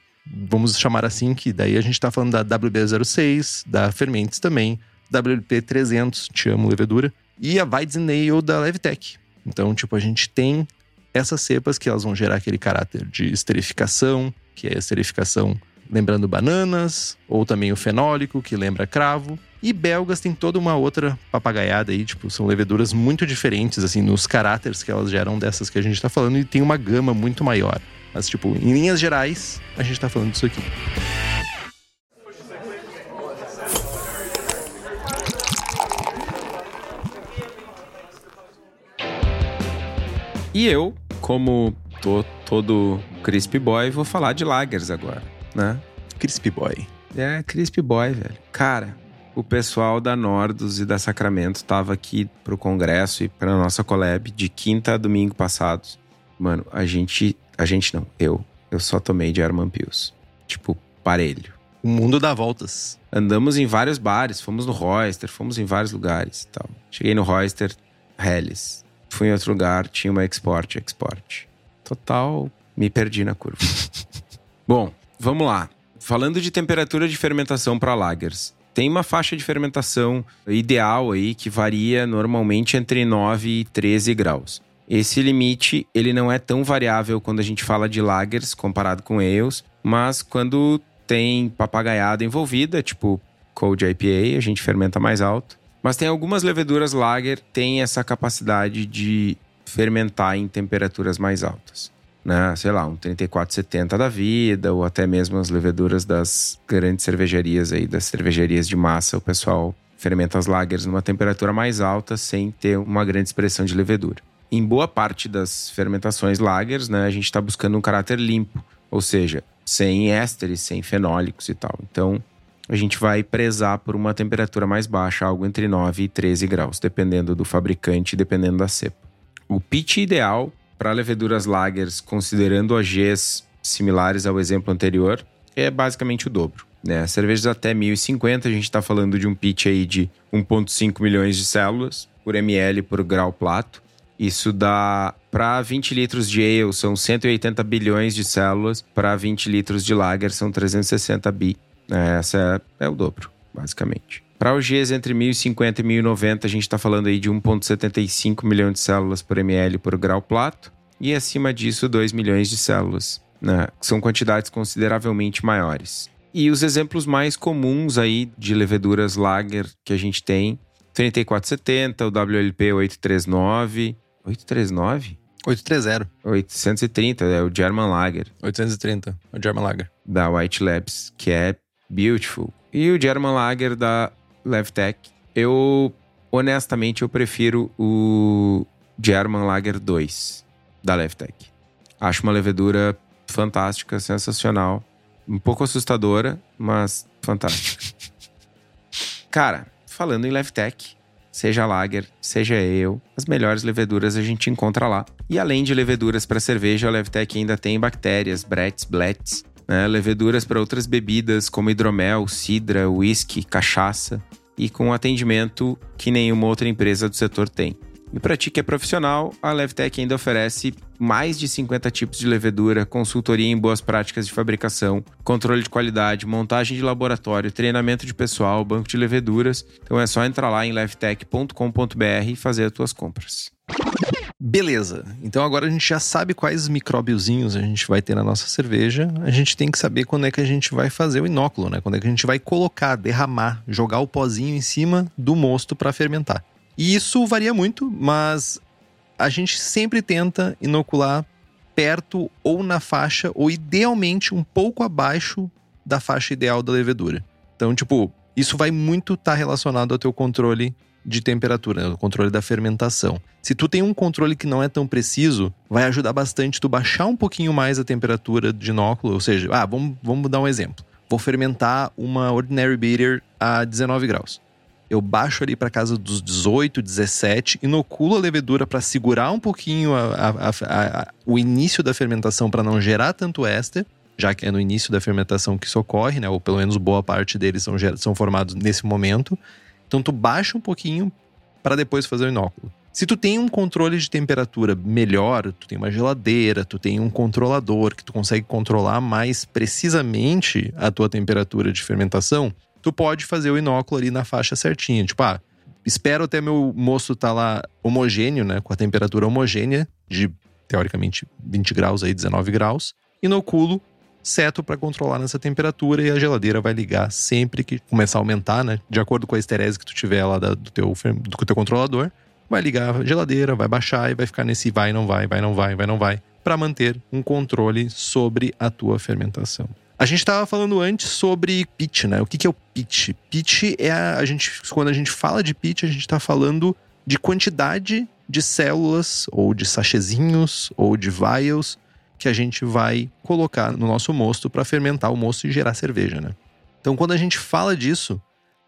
vamos chamar assim, que daí a gente está falando da WB06, da Fermentes também, WLP300, te amo levedura, e a Weizenale da Levtech. Então, tipo, a gente tem essas cepas que elas vão gerar aquele caráter de esterificação, que é a esterificação lembrando bananas, ou também o fenólico, que lembra cravo. E belgas tem toda uma outra papagaiada aí, tipo, são leveduras muito diferentes, assim, nos caráteres que elas geram dessas que a gente tá falando, e tem uma gama muito maior. Mas, tipo, em linhas gerais, a gente tá falando disso aqui. E eu, como tô todo crispy boy, vou falar de lagers agora, né? Crispy Boy. É, crispy boy, velho. Cara, o pessoal da Nordos e da Sacramento tava aqui pro congresso e pra nossa collab de quinta a domingo passados. Mano, a gente, a gente não, eu, eu só tomei de Herman Pills. Tipo, parelho. O mundo dá voltas. Andamos em vários bares, fomos no Royster, fomos em vários lugares e tal. Cheguei no Royster, Helles. Fui em outro lugar, tinha uma Export, Export. Total, me perdi na curva. Bom, vamos lá. Falando de temperatura de fermentação para lagers. Tem uma faixa de fermentação ideal aí que varia normalmente entre 9 e 13 graus. Esse limite, ele não é tão variável quando a gente fala de lagers comparado com ales, mas quando tem papagaiada envolvida, tipo Cold IPA, a gente fermenta mais alto. Mas tem algumas leveduras lager que têm essa capacidade de fermentar em temperaturas mais altas. Né? Sei lá, um 3470 da vida, ou até mesmo as leveduras das grandes cervejarias aí, das cervejarias de massa, o pessoal fermenta as lagers numa temperatura mais alta sem ter uma grande expressão de levedura. Em boa parte das fermentações lagers, né, a gente está buscando um caráter limpo, ou seja, sem ésteres, sem fenólicos e tal. Então, a gente vai prezar por uma temperatura mais baixa, algo entre 9 e 13 graus, dependendo do fabricante dependendo da cepa. O pitch ideal para leveduras lagers, considerando OGs similares ao exemplo anterior, é basicamente o dobro. Né? Cervejas até 1050, a gente está falando de um pitch aí de 1,5 milhões de células por ml por grau plato. Isso dá para 20 litros de ale são 180 bilhões de células, para 20 litros de lager são 360 bi. Essa é, é o dobro, basicamente. Para OGs entre 1050 e 1090, a gente está falando aí de 1,75 milhão de células por ml por grau plato. E acima disso, 2 milhões de células. Né? São quantidades consideravelmente maiores. E os exemplos mais comuns aí de leveduras lager que a gente tem, 3470, o WLP 839, 839? 830. 830, é o German Lager. 830, o German Lager. Da White Labs, que é beautiful. E o German Lager da Levtech. Eu, honestamente, eu prefiro o German Lager 2 da Levtech. Acho uma levedura fantástica, sensacional. Um pouco assustadora, mas fantástica. Cara, falando em Levtech, seja lager, seja ale, as melhores leveduras a gente encontra lá. E além de leveduras para cerveja, a Levtech ainda tem bactérias, brettes, blets, né? leveduras para outras bebidas como hidromel, cidra, whisky, cachaça e com atendimento que nenhuma outra empresa do setor tem. E para ti que é profissional, a Levtech ainda oferece mais de 50 tipos de levedura, consultoria em boas práticas de fabricação, controle de qualidade, montagem de laboratório, treinamento de pessoal, banco de leveduras. Então é só entrar lá em levtech.com.br e fazer as tuas compras. Beleza. Então agora a gente já sabe quais micróbiozinhos a gente vai ter na nossa cerveja. A gente tem que saber quando é que a gente vai fazer o inóculo, né? Quando é que a gente vai colocar, derramar, jogar o pozinho em cima do mosto para fermentar. E isso varia muito, mas a gente sempre tenta inocular perto ou na faixa, ou idealmente um pouco abaixo da faixa ideal da levedura. Então, tipo, isso vai muito estar tá relacionado ao teu controle de temperatura, o controle da fermentação. Se tu tem um controle que não é tão preciso, vai ajudar bastante tu baixar um pouquinho mais a temperatura de inóculo, ou seja, ah, vamos, vamos dar um exemplo. Vou fermentar uma Ordinary Bitter a 19 graus eu baixo ali para casa dos 18, 17, inoculo a levedura para segurar um pouquinho a, a, a, o início da fermentação para não gerar tanto éster, já que é no início da fermentação que isso ocorre, né? Ou pelo menos boa parte deles são, são formados nesse momento. Então tu baixa um pouquinho para depois fazer o inóculo. Se tu tem um controle de temperatura melhor, tu tem uma geladeira, tu tem um controlador que tu consegue controlar mais precisamente a tua temperatura de fermentação, tu pode fazer o inóculo ali na faixa certinha. Tipo, ah, espero até meu moço tá lá homogêneo, né, com a temperatura homogênea de teoricamente 20 graus aí, 19 graus, inoculo seto para controlar nessa temperatura e a geladeira vai ligar sempre que começar a aumentar, né? De acordo com a esterese que tu tiver lá da, do, teu, do teu controlador, vai ligar a geladeira, vai baixar e vai ficar nesse vai, não vai, vai, não vai, vai, não vai, para manter um controle sobre a tua fermentação. A gente estava falando antes sobre pitch, né? O que, que é o pitch? Pitch é a, a gente, quando a gente fala de pitch, a gente está falando de quantidade de células ou de sachezinhos ou de vials que a gente vai colocar no nosso mosto para fermentar o mosto e gerar cerveja, né? Então, quando a gente fala disso,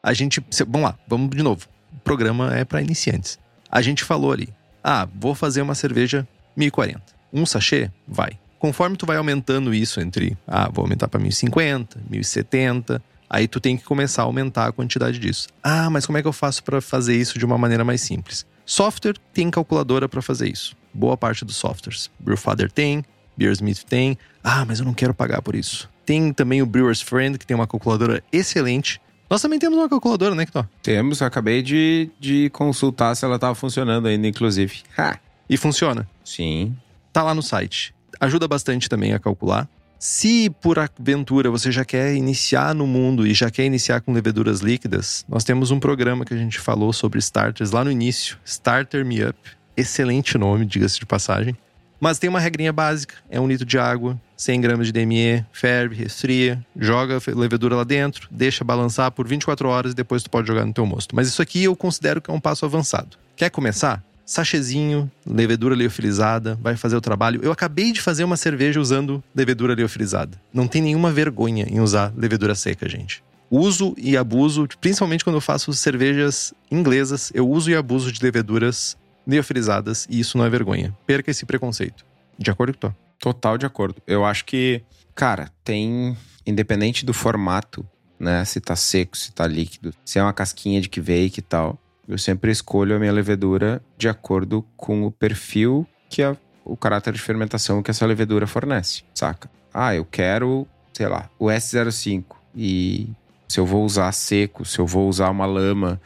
a gente. Vamos lá, vamos de novo. O programa é para iniciantes. A gente falou ali: ah, vou fazer uma cerveja 1040. Um sachê? Vai. Conforme tu vai aumentando isso entre, ah, vou aumentar para 1050, 1070, aí tu tem que começar a aumentar a quantidade disso. Ah, mas como é que eu faço para fazer isso de uma maneira mais simples? Software tem calculadora para fazer isso. Boa parte dos softwares. Brewfather tem, Beersmith tem. Ah, mas eu não quero pagar por isso. Tem também o Brewer's Friend, que tem uma calculadora excelente. Nós também temos uma calculadora, né, Kitó? Temos, acabei de, de consultar se ela estava funcionando ainda, inclusive. Ha. E funciona? Sim. Tá lá no site. Ajuda bastante também a calcular. Se por aventura você já quer iniciar no mundo e já quer iniciar com leveduras líquidas, nós temos um programa que a gente falou sobre starters lá no início, Starter Me Up. Excelente nome, diga-se de passagem. Mas tem uma regrinha básica: é um litro de água, 100 gramas de DME, ferve, resfria, joga a levedura lá dentro, deixa balançar por 24 horas e depois tu pode jogar no teu mosto. Mas isso aqui eu considero que é um passo avançado. Quer começar? Sachezinho, levedura liofilizada, vai fazer o trabalho. Eu acabei de fazer uma cerveja usando levedura liofilizada. Não tem nenhuma vergonha em usar levedura seca, gente. Uso e abuso, principalmente quando eu faço cervejas inglesas, eu uso e abuso de leveduras neofilizadas e isso não é vergonha. Perca esse preconceito. De acordo com tu? Total de acordo. Eu acho que, cara, tem. Independente do formato, né? Se tá seco, se tá líquido, se é uma casquinha de kveik e tal. Eu sempre escolho a minha levedura de acordo com o perfil que a, o caráter de fermentação que essa levedura fornece, saca? Ah, eu quero, sei lá, o S05 e se eu vou usar seco, se eu vou usar uma lama,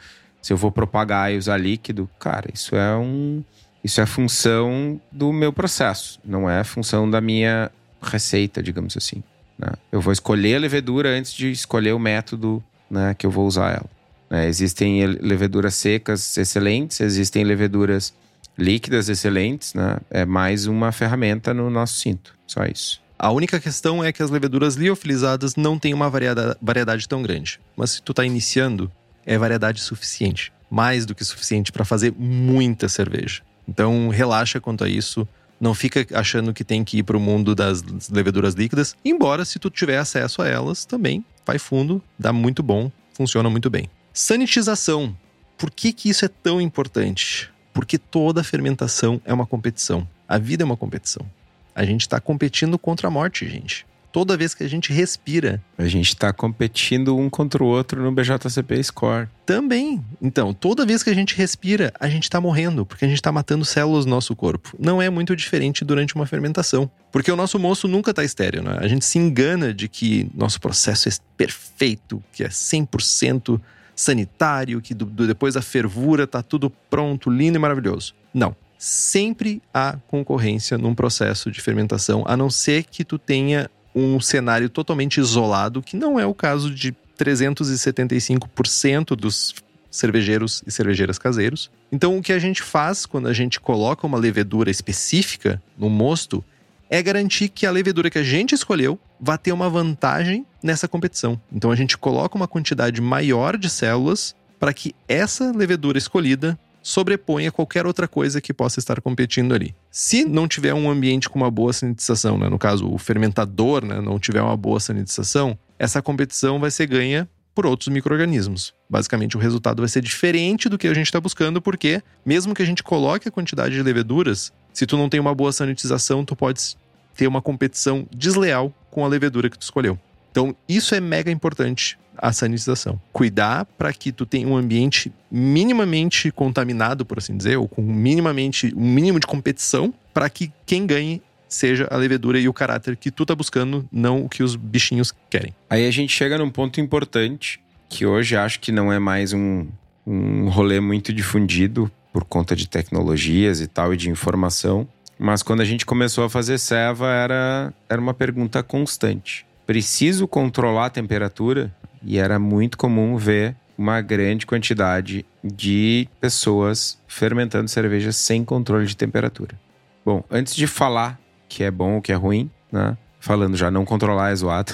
se eu vou propagar e usar líquido, cara, isso é um. Isso é função do meu processo, não é função da minha receita, digamos assim. Né? Eu vou escolher a levedura antes de escolher o método né, que eu vou usar ela. Né? Existem leveduras secas excelentes, existem leveduras líquidas excelentes, né? É mais uma ferramenta no nosso cinto, só isso. A única questão é que as leveduras liofilizadas não têm uma variedade tão grande. Mas se tu está iniciando, é variedade suficiente. Mais do que suficiente para fazer muita cerveja. Então, relaxa quanto a isso. Não fica achando que tem que ir para o mundo das leveduras líquidas. Embora, se tu tiver acesso a elas, também vai fundo, dá muito bom, funciona muito bem. Sanitização. Por que, que isso é tão importante? Porque toda fermentação é uma competição. A vida é uma competição. A gente está competindo contra a morte, gente toda vez que a gente respira. A gente está competindo um contra o outro no BJCP Score. Também. Então, toda vez que a gente respira, a gente está morrendo, porque a gente está matando células do nosso corpo. Não é muito diferente durante uma fermentação. Porque o nosso moço nunca está estéreo, né? A gente se engana de que nosso processo é perfeito, que é 100% sanitário, que do, do, depois da fervura tá tudo pronto, lindo e maravilhoso. Não. Sempre há concorrência num processo de fermentação, a não ser que tu tenha um cenário totalmente isolado, que não é o caso de 375% dos cervejeiros e cervejeiras caseiros. Então, o que a gente faz quando a gente coloca uma levedura específica no mosto é garantir que a levedura que a gente escolheu vai ter uma vantagem nessa competição. Então, a gente coloca uma quantidade maior de células para que essa levedura escolhida sobreponha qualquer outra coisa que possa estar competindo ali. Se não tiver um ambiente com uma boa sanitização, né, no caso o fermentador né, não tiver uma boa sanitização, essa competição vai ser ganha por outros micro-organismos. Basicamente, o resultado vai ser diferente do que a gente está buscando, porque mesmo que a gente coloque a quantidade de leveduras, se tu não tem uma boa sanitização, tu pode ter uma competição desleal com a levedura que tu escolheu. Então, isso é mega importante, a sanitização. Cuidar para que tu tenha um ambiente minimamente contaminado, por assim dizer, ou com minimamente um mínimo de competição, para que quem ganhe seja a levedura e o caráter que tu tá buscando, não o que os bichinhos querem. Aí a gente chega num ponto importante, que hoje acho que não é mais um, um rolê muito difundido por conta de tecnologias e tal e de informação. Mas quando a gente começou a fazer ceva, era, era uma pergunta constante preciso controlar a temperatura e era muito comum ver uma grande quantidade de pessoas fermentando cerveja sem controle de temperatura. Bom, antes de falar que é bom ou que é ruim, né? Falando já, não controlar é zoado.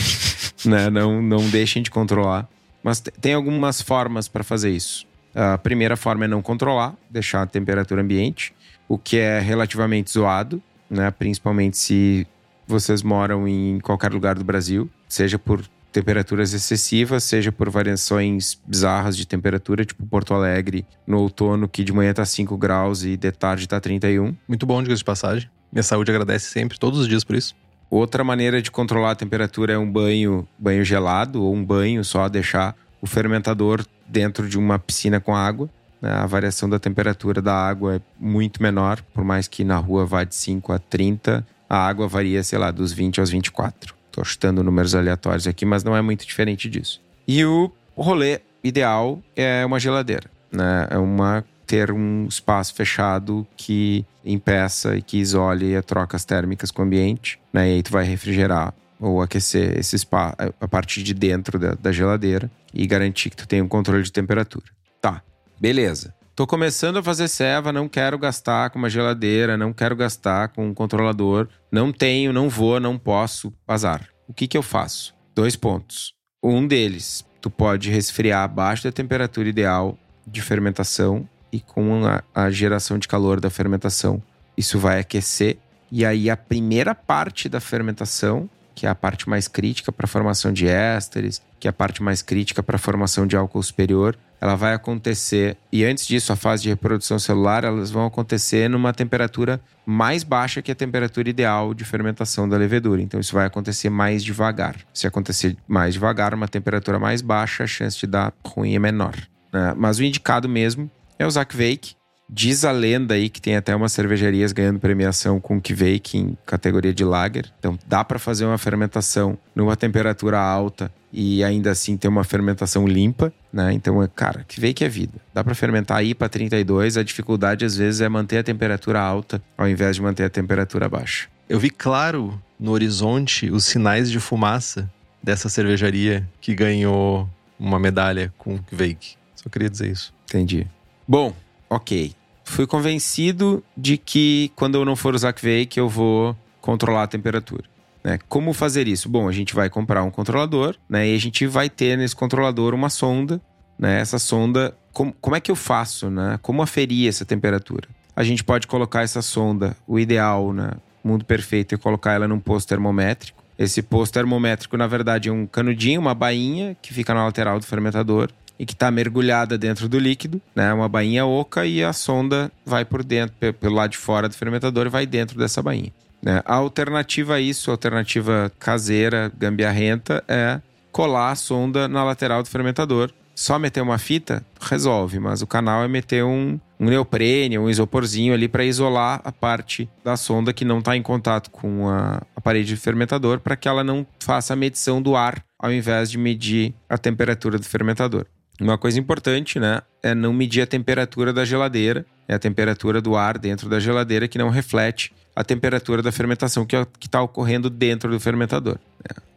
né? Não, não deixem de controlar. Mas tem algumas formas para fazer isso. A primeira forma é não controlar, deixar a temperatura ambiente, o que é relativamente zoado, né? Principalmente se vocês moram em qualquer lugar do Brasil, seja por temperaturas excessivas, seja por variações bizarras de temperatura, tipo Porto Alegre no outono, que de manhã tá 5 graus e de tarde tá 31. Muito bom, diga de passagem. Minha saúde agradece sempre, todos os dias por isso. Outra maneira de controlar a temperatura é um banho, banho gelado ou um banho só deixar o fermentador dentro de uma piscina com água. Né? A variação da temperatura da água é muito menor, por mais que na rua vá de 5 a 30, a água varia, sei lá, dos 20 aos 24. Tô chutando números aleatórios aqui, mas não é muito diferente disso. E o rolê ideal é uma geladeira, né? É uma ter um espaço fechado que impeça e que isole as trocas térmicas com o ambiente, né? E aí tu vai refrigerar ou aquecer esse espaço a partir de dentro da, da geladeira e garantir que tu tenha um controle de temperatura. Tá, beleza. Tô começando a fazer ceva, não quero gastar com uma geladeira, não quero gastar com um controlador, não tenho, não vou, não posso, azar. O que que eu faço? Dois pontos. Um deles, tu pode resfriar abaixo da temperatura ideal de fermentação e com a, a geração de calor da fermentação, isso vai aquecer e aí a primeira parte da fermentação, que é a parte mais crítica para a formação de ésteres, que é a parte mais crítica para a formação de álcool superior, ela vai acontecer, e antes disso, a fase de reprodução celular, elas vão acontecer numa temperatura mais baixa que a temperatura ideal de fermentação da levedura. Então, isso vai acontecer mais devagar. Se acontecer mais devagar, uma temperatura mais baixa, a chance de dar ruim é menor. Né? Mas o indicado mesmo é o Zakvake. Diz a lenda aí que tem até umas cervejarias ganhando premiação com Kvake em categoria de lager. Então, dá para fazer uma fermentação numa temperatura alta e ainda assim ter uma fermentação limpa, né? Então, é, cara, que é vida. Dá para fermentar aí para 32, a dificuldade às vezes é manter a temperatura alta ao invés de manter a temperatura baixa. Eu vi claro no horizonte os sinais de fumaça dessa cervejaria que ganhou uma medalha com o Kveik. Só queria dizer isso. Entendi. Bom, ok. Fui convencido de que quando eu não for usar Kveik, eu vou controlar a temperatura. Né? Como fazer isso? Bom, a gente vai comprar um controlador, né? E a gente vai ter nesse controlador uma sonda, né? Essa sonda, como, como é que eu faço, né? Como aferir essa temperatura? A gente pode colocar essa sonda, o ideal, né? Mundo perfeito é colocar ela num posto termométrico. Esse posto termométrico, na verdade, é um canudinho, uma bainha que fica na lateral do fermentador e que está mergulhada dentro do líquido, né? Uma bainha oca e a sonda vai por dentro, pelo lado de fora do fermentador e vai dentro dessa bainha. Né? A alternativa a isso, a alternativa caseira, gambiarrenta, é colar a sonda na lateral do fermentador. Só meter uma fita resolve, mas o canal é meter um, um neoprene, um isoporzinho ali para isolar a parte da sonda que não está em contato com a, a parede do fermentador, para que ela não faça a medição do ar ao invés de medir a temperatura do fermentador. Uma coisa importante, né, é não medir a temperatura da geladeira, é a temperatura do ar dentro da geladeira que não reflete a temperatura da fermentação que está ocorrendo dentro do fermentador.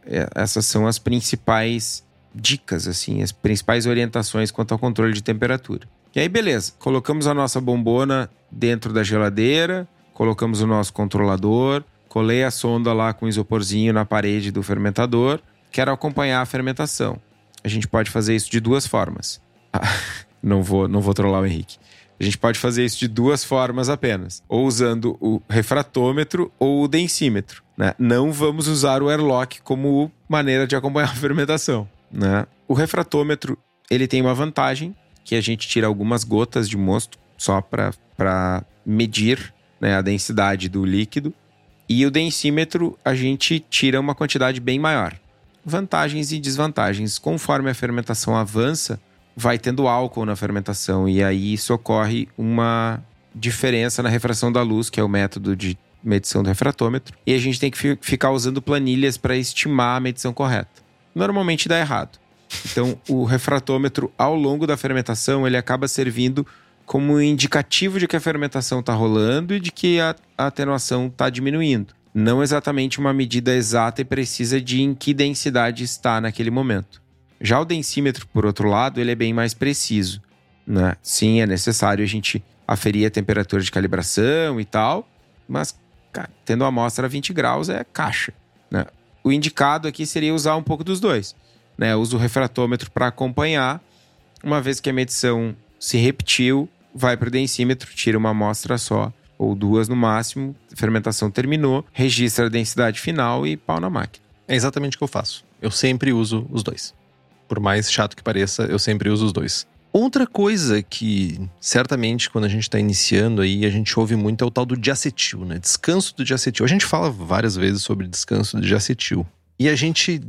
É, é, essas são as principais dicas, assim, as principais orientações quanto ao controle de temperatura. E aí, beleza, colocamos a nossa bombona dentro da geladeira, colocamos o nosso controlador, colei a sonda lá com isoporzinho na parede do fermentador, quero acompanhar a fermentação. A gente pode fazer isso de duas formas. Ah, não vou, não vou trollar o Henrique. A gente pode fazer isso de duas formas apenas, ou usando o refratômetro ou o densímetro. Né? Não vamos usar o airlock como maneira de acompanhar a fermentação. Né? O refratômetro ele tem uma vantagem que a gente tira algumas gotas de mosto só para medir né, a densidade do líquido. E o densímetro a gente tira uma quantidade bem maior. Vantagens e desvantagens. Conforme a fermentação avança, vai tendo álcool na fermentação e aí isso ocorre uma diferença na refração da luz, que é o método de medição do refratômetro, e a gente tem que ficar usando planilhas para estimar a medição correta. Normalmente dá errado. Então, o refratômetro ao longo da fermentação, ele acaba servindo como indicativo de que a fermentação está rolando e de que a atenuação está diminuindo. Não exatamente uma medida exata e precisa de em que densidade está naquele momento. Já o densímetro, por outro lado, ele é bem mais preciso. Né? Sim, é necessário a gente aferir a temperatura de calibração e tal, mas cara, tendo a amostra a 20 graus é caixa. Né? O indicado aqui seria usar um pouco dos dois. Né? Usa o refratômetro para acompanhar. Uma vez que a medição se repetiu, vai para o densímetro, tira uma amostra só, ou duas no máximo, fermentação terminou, registra a densidade final e pau na máquina. É exatamente o que eu faço. Eu sempre uso os dois. Por mais chato que pareça, eu sempre uso os dois. Outra coisa que certamente quando a gente está iniciando aí, a gente ouve muito é o tal do diacetil, né? Descanso do diacetil. A gente fala várias vezes sobre descanso do diacetil. E a gente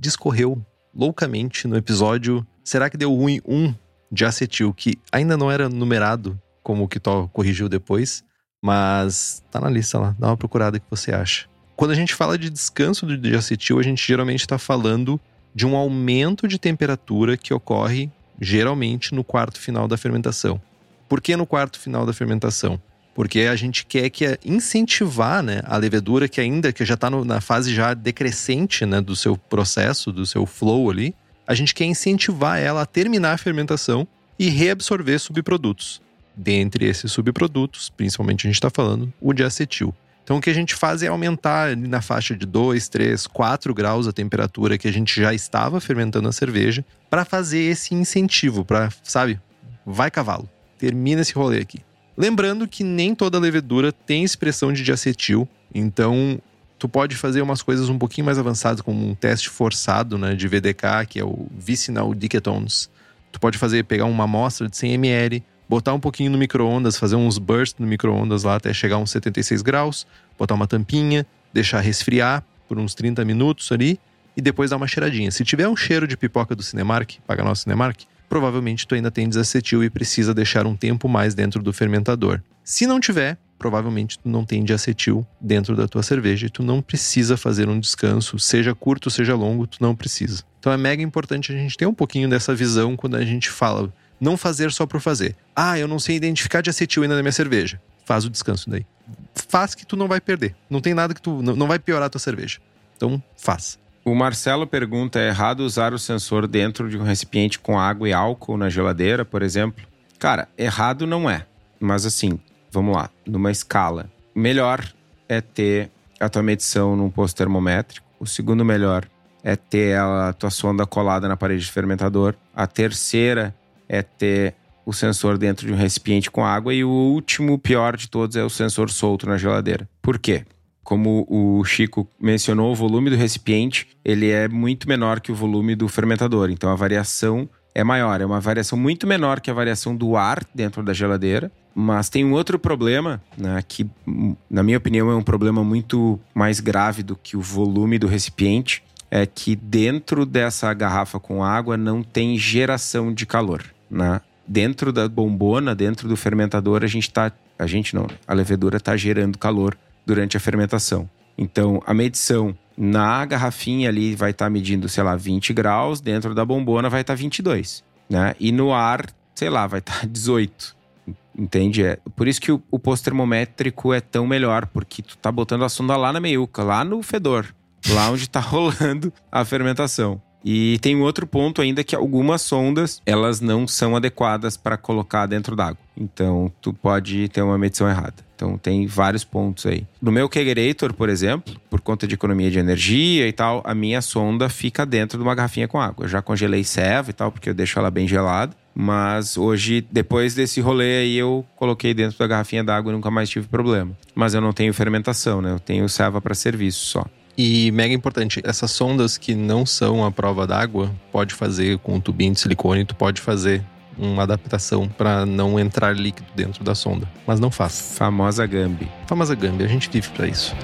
discorreu loucamente no episódio Será que deu ruim um diacetil, que ainda não era numerado, como o Kitó corrigiu depois, mas tá na lista lá, dá uma procurada que você acha. Quando a gente fala de descanso do diacetil, a gente geralmente está falando de um aumento de temperatura que ocorre geralmente no quarto final da fermentação. Por que no quarto final da fermentação? Porque a gente quer que incentivar né, a levedura que ainda que já está na fase já decrescente né, do seu processo, do seu flow ali, a gente quer incentivar ela a terminar a fermentação e reabsorver subprodutos. Dentre esses subprodutos, principalmente a gente está falando o de acetil. Então o que a gente faz é aumentar na faixa de 2, 3, 4 graus a temperatura que a gente já estava fermentando a cerveja para fazer esse incentivo, para, sabe, vai cavalo, termina esse rolê aqui. Lembrando que nem toda levedura tem expressão de diacetil, então tu pode fazer umas coisas um pouquinho mais avançadas, como um teste forçado né, de VDK, que é o Vicinal Decatones. Tu pode fazer, pegar uma amostra de 100 ml, botar um pouquinho no micro-ondas, fazer uns bursts no micro-ondas lá até chegar a uns 76 graus, botar uma tampinha, deixar resfriar por uns 30 minutos ali e depois dar uma cheiradinha. Se tiver um cheiro de pipoca do Cinemark, paga nosso Cinemark, provavelmente tu ainda tem desacetil e precisa deixar um tempo mais dentro do fermentador. Se não tiver, provavelmente tu não tem diacetil dentro da tua cerveja e tu não precisa fazer um descanso, seja curto, seja longo, tu não precisa. Então é mega importante a gente ter um pouquinho dessa visão quando a gente fala não fazer só por fazer. Ah, eu não sei identificar de acetil ainda na minha cerveja. Faz o descanso daí. Faz que tu não vai perder. Não tem nada que tu. Não vai piorar a tua cerveja. Então, faz. O Marcelo pergunta: é errado usar o sensor dentro de um recipiente com água e álcool na geladeira, por exemplo? Cara, errado não é. Mas assim, vamos lá, numa escala. Melhor é ter a tua medição num posto termométrico. O segundo melhor é ter a tua sonda colada na parede de fermentador. A terceira é ter o sensor dentro de um recipiente com água e o último pior de todos é o sensor solto na geladeira. Por quê? Como o Chico mencionou, o volume do recipiente ele é muito menor que o volume do fermentador, então a variação é maior, é uma variação muito menor que a variação do ar dentro da geladeira. Mas tem um outro problema, né, que, na minha opinião, é um problema muito mais grave do que o volume do recipiente, é que dentro dessa garrafa com água não tem geração de calor né? Dentro da bombona, dentro do fermentador, a gente tá. A gente não, a levedura está gerando calor durante a fermentação. Então, a medição na garrafinha ali vai estar tá medindo, sei lá, 20 graus, dentro da bombona vai estar tá 22, né? E no ar, sei lá, vai estar tá 18. Entende? É por isso que o, o posto termométrico é tão melhor, porque tu tá botando a sonda lá na meiuca, lá no fedor, lá onde tá rolando a fermentação. E tem um outro ponto ainda que algumas sondas, elas não são adequadas para colocar dentro d'água. Então, tu pode ter uma medição errada. Então, tem vários pontos aí. No meu Kegerator, por exemplo, por conta de economia de energia e tal, a minha sonda fica dentro de uma garrafinha com água. Eu já congelei serva e tal, porque eu deixo ela bem gelada. Mas hoje, depois desse rolê aí, eu coloquei dentro da garrafinha d'água e nunca mais tive problema. Mas eu não tenho fermentação, né? Eu tenho serva para serviço só. E mega importante, essas sondas que não são a prova d'água, pode fazer com um tubinho de silicone, tu pode fazer uma adaptação para não entrar líquido dentro da sonda, mas não faça. Famosa Gambi. Famosa Gambi, a gente vive para isso.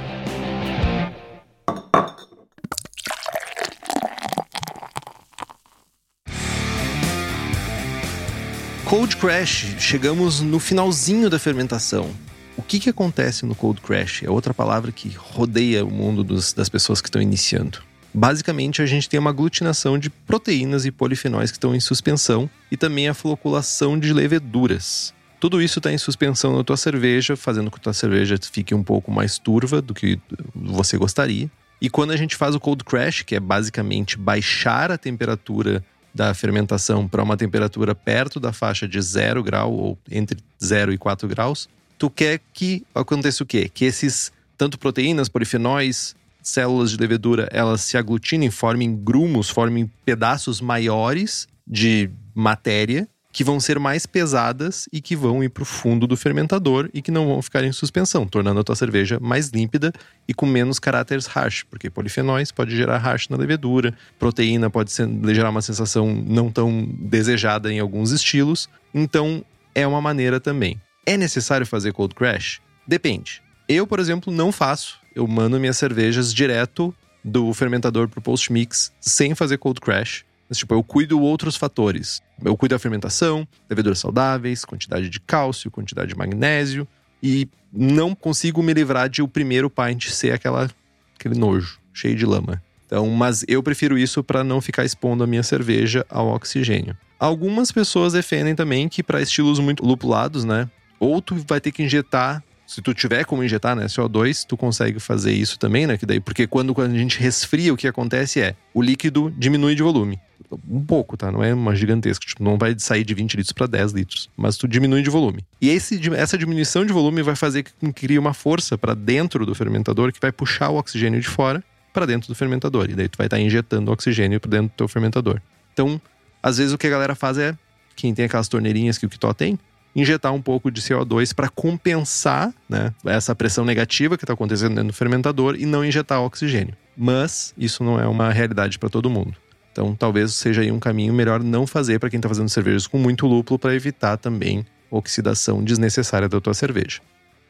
Cold Crash, chegamos no finalzinho da fermentação. O que, que acontece no cold crash? É outra palavra que rodeia o mundo dos, das pessoas que estão iniciando. Basicamente, a gente tem uma aglutinação de proteínas e polifenóis que estão em suspensão e também a floculação de leveduras. Tudo isso está em suspensão na tua cerveja, fazendo com que a tua cerveja fique um pouco mais turva do que você gostaria. E quando a gente faz o cold crash, que é basicamente baixar a temperatura da fermentação para uma temperatura perto da faixa de 0 grau ou entre 0 e 4 graus, tu quer que aconteça o quê? Que esses, tanto proteínas, polifenóis, células de levedura, elas se aglutinem, formem grumos, formem pedaços maiores de matéria que vão ser mais pesadas e que vão ir para o fundo do fermentador e que não vão ficar em suspensão, tornando a tua cerveja mais límpida e com menos caráteres harsh, porque polifenóis pode gerar harsh na levedura, proteína pode ser, gerar uma sensação não tão desejada em alguns estilos, então é uma maneira também. É necessário fazer cold crash? Depende. Eu, por exemplo, não faço. Eu mando minhas cervejas direto do fermentador pro post mix sem fazer cold crash. Mas, tipo, eu cuido outros fatores. Eu cuido da fermentação, leveduras saudáveis, quantidade de cálcio, quantidade de magnésio e não consigo me livrar de o primeiro pint ser aquela aquele nojo, cheio de lama. Então, mas eu prefiro isso para não ficar expondo a minha cerveja ao oxigênio. Algumas pessoas defendem também que para estilos muito lupulados, né, ou tu vai ter que injetar se tu tiver como injetar né, CO2, tu consegue fazer isso também, né? Que daí, porque quando, quando a gente resfria, o que acontece é o líquido diminui de volume. Um pouco, tá? Não é uma gigantesca. Tipo, não vai sair de 20 litros para 10 litros. Mas tu diminui de volume. E esse, essa diminuição de volume vai fazer que crie uma força para dentro do fermentador que vai puxar o oxigênio de fora para dentro do fermentador. E daí tu vai estar tá injetando oxigênio para dentro do teu fermentador. Então, às vezes o que a galera faz é. Quem tem aquelas torneirinhas que o Kitó tem, injetar um pouco de CO2 para compensar né, essa pressão negativa que está acontecendo dentro do fermentador e não injetar oxigênio. Mas isso não é uma realidade para todo mundo. Então, talvez seja aí um caminho melhor não fazer para quem está fazendo cervejas com muito lúpulo para evitar também oxidação desnecessária da tua cerveja.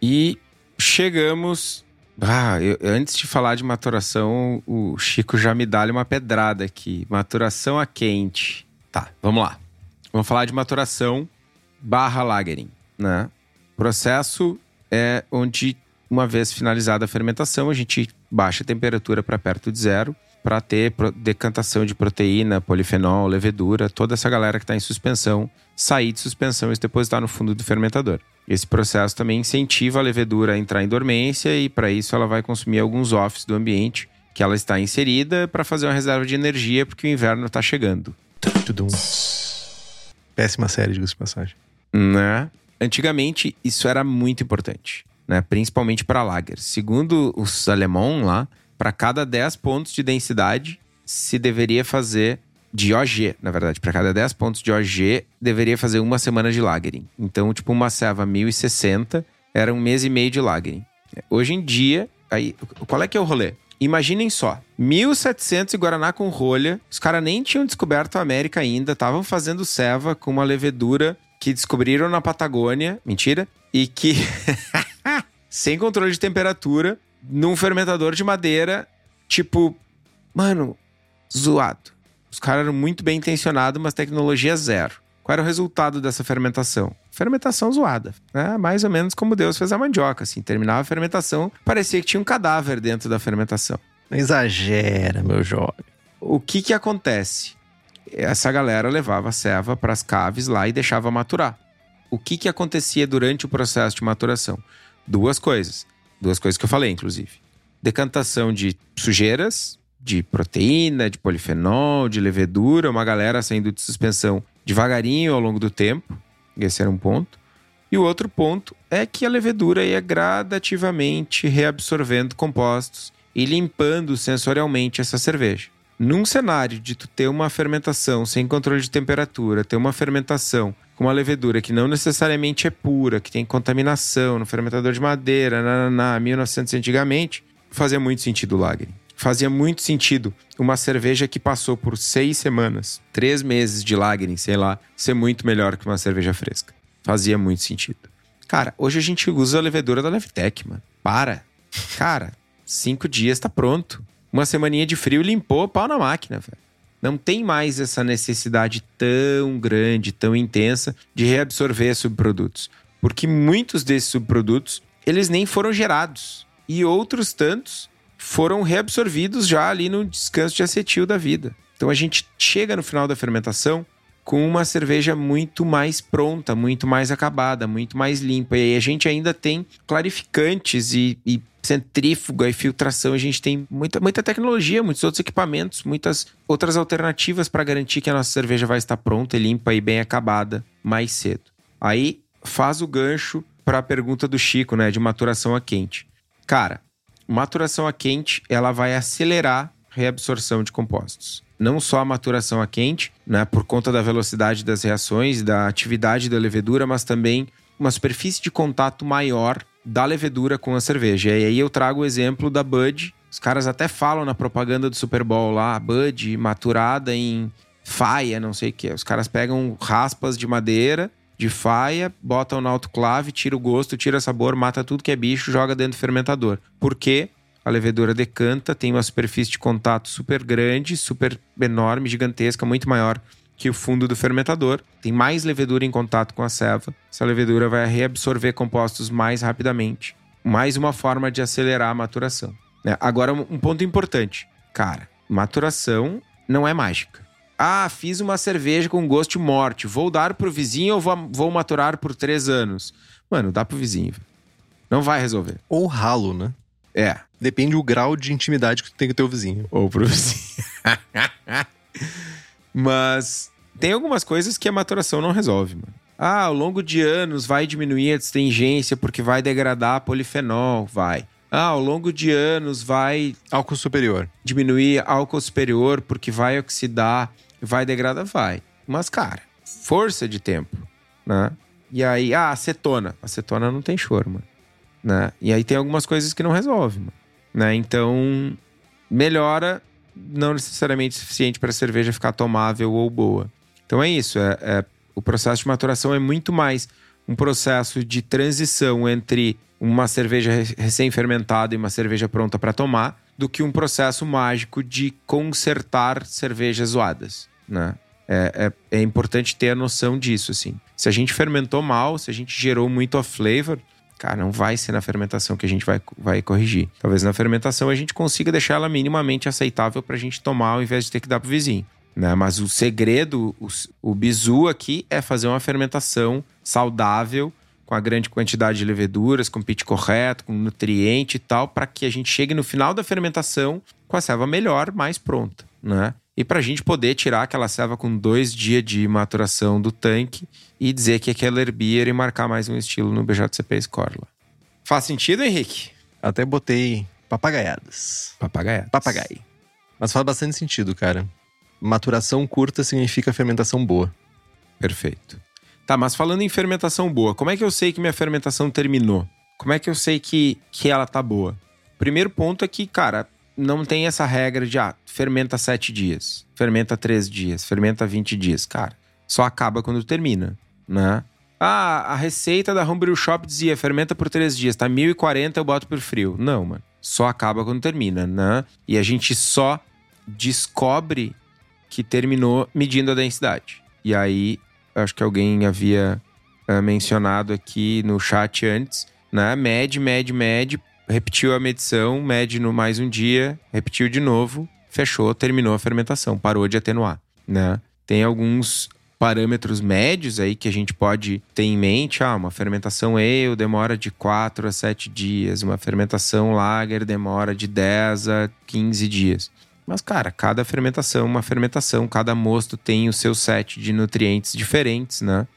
E chegamos. Ah, eu, antes de falar de maturação, o Chico já me dá uma pedrada aqui. Maturação a quente. Tá, vamos lá. Vamos falar de maturação barra lagering, né? Processo é onde, uma vez finalizada a fermentação, a gente baixa a temperatura para perto de zero para ter decantação de proteína, polifenol, levedura, toda essa galera que está em suspensão, sair de suspensão e se depositar no fundo do fermentador. Esse processo também incentiva a levedura a entrar em dormência e, para isso, ela vai consumir alguns offs do ambiente que ela está inserida para fazer uma reserva de energia porque o inverno está chegando. Péssima série, diga-se de passagem. Né? Antigamente, isso era muito importante, né? principalmente para lager. Segundo os alemãos lá, para cada 10 pontos de densidade, se deveria fazer de OG, na verdade. Para cada 10 pontos de OG, deveria fazer uma semana de lagering. Então, tipo, uma ceva 1060 era um mês e meio de lagering. Hoje em dia, aí, qual é que é o rolê? Imaginem só, 1700 e Guaraná com rolha, os caras nem tinham descoberto a América ainda, estavam fazendo ceva com uma levedura que descobriram na Patagônia, mentira, e que sem controle de temperatura, num fermentador de madeira, tipo, mano, zoado. Os caras eram muito bem intencionados, mas tecnologia zero. Qual era o resultado dessa fermentação? Fermentação zoada. Né? Mais ou menos como Deus fez a mandioca. Assim, terminava a fermentação, parecia que tinha um cadáver dentro da fermentação. Não exagera, meu jovem. O que que acontece? Essa galera levava a ceva para as caves lá e deixava maturar. O que, que acontecia durante o processo de maturação? Duas coisas. Duas coisas que eu falei, inclusive. Decantação de sujeiras, de proteína, de polifenol, de levedura, uma galera saindo de suspensão devagarinho ao longo do tempo. Esse era um ponto. E o outro ponto é que a levedura ia gradativamente reabsorvendo compostos e limpando sensorialmente essa cerveja. Num cenário de tu ter uma fermentação sem controle de temperatura, ter uma fermentação com uma levedura que não necessariamente é pura, que tem contaminação no fermentador de madeira, na, na 1900 antigamente, fazia muito sentido o lager. Fazia muito sentido uma cerveja que passou por seis semanas, três meses de lagering, sei lá, ser muito melhor que uma cerveja fresca. Fazia muito sentido. Cara, hoje a gente usa a levedura da Levtech, mano. Para. Cara, cinco dias tá pronto. Uma semaninha de frio limpou pau na máquina, velho. não tem mais essa necessidade tão grande, tão intensa de reabsorver subprodutos. Porque muitos desses subprodutos, eles nem foram gerados. E outros tantos foram reabsorvidos já ali no descanso de acetil da vida. Então a gente chega no final da fermentação com uma cerveja muito mais pronta, muito mais acabada, muito mais limpa. E aí a gente ainda tem clarificantes e, e centrífuga e filtração. A gente tem muita, muita tecnologia, muitos outros equipamentos, muitas outras alternativas para garantir que a nossa cerveja vai estar pronta, limpa e bem acabada mais cedo. Aí faz o gancho para a pergunta do Chico, né, de maturação a quente. Cara, maturação a quente, ela vai acelerar reabsorção de compostos não só a maturação a quente, né, por conta da velocidade das reações, da atividade da levedura, mas também uma superfície de contato maior da levedura com a cerveja. E aí eu trago o exemplo da Bud. Os caras até falam na propaganda do Super Bowl lá, Bud maturada em faia, não sei o que. Os caras pegam raspas de madeira, de faia, botam no autoclave, tira o gosto, tira o sabor, mata tudo que é bicho, joga dentro do fermentador. Por quê? A levedura decanta, tem uma superfície de contato super grande, super enorme, gigantesca, muito maior que o fundo do fermentador. Tem mais levedura em contato com a ceva. Essa levedura vai reabsorver compostos mais rapidamente. Mais uma forma de acelerar a maturação. Né? Agora, um ponto importante. Cara, maturação não é mágica. Ah, fiz uma cerveja com gosto de morte. Vou dar pro vizinho ou vou, vou maturar por três anos? Mano, dá pro vizinho. Não vai resolver. Ou ralo, né? É. Depende do grau de intimidade que tu tem com o teu vizinho. Ou pro vizinho. Mas tem algumas coisas que a maturação não resolve, mano. Ah, ao longo de anos vai diminuir a astringência porque vai degradar polifenol, vai. Ah, ao longo de anos vai. Álcool superior. Diminuir álcool superior porque vai oxidar, vai degradar, vai. Mas, cara, força de tempo, né? E aí, ah, acetona. Acetona não tem choro, mano. Né? E aí tem algumas coisas que não resolve, mano. Né? Então, melhora, não necessariamente suficiente para a cerveja ficar tomável ou boa. Então é isso. É, é, o processo de maturação é muito mais um processo de transição entre uma cerveja recém-fermentada e uma cerveja pronta para tomar do que um processo mágico de consertar cervejas zoadas, né? É, é, é, importante ter a noção disso, assim. Se a gente fermentou mal, se a gente gerou muito off flavor, cara, não vai ser na fermentação que a gente vai, vai corrigir. Talvez na fermentação a gente consiga deixar ela minimamente aceitável para a gente tomar ao invés de ter que dar pro vizinho. Né? Mas o segredo, o, o bizu aqui é fazer uma fermentação saudável, com a grande quantidade de leveduras, com pitch correto, com nutriente e tal, para que a gente chegue no final da fermentação com a serva melhor, mais pronta, né? E para a gente poder tirar aquela serva com dois dias de maturação do tanque e dizer que é Keller Beer e marcar mais um estilo no BJCP Score lá. Faz sentido, Henrique? Até botei papagaiadas. Papagaia. Papagaio. Mas faz bastante sentido, cara. Maturação curta significa fermentação boa. Perfeito. Tá, mas falando em fermentação boa, como é que eu sei que minha fermentação terminou? Como é que eu sei que, que ela tá boa? Primeiro ponto é que, cara, não tem essa regra de, ah, fermenta sete dias, fermenta três dias, fermenta 20 dias. Cara, só acaba quando termina, né? Ah, a receita da Homebrew Shop dizia fermenta por três dias, tá 1040 eu boto por frio. Não, mano. Só acaba quando termina, né? E a gente só descobre que terminou medindo a densidade. E aí, acho que alguém havia uh, mencionado aqui no chat antes, né? Mede, mede, mede, repetiu a medição, mede no mais um dia, repetiu de novo, fechou, terminou a fermentação, parou de atenuar, né? Tem alguns parâmetros médios aí que a gente pode ter em mente. Ah, uma fermentação ale demora de 4 a 7 dias, uma fermentação lager demora de 10 a 15 dias. Mas, cara, cada fermentação, uma fermentação, cada mosto tem o seu set de nutrientes diferentes, né?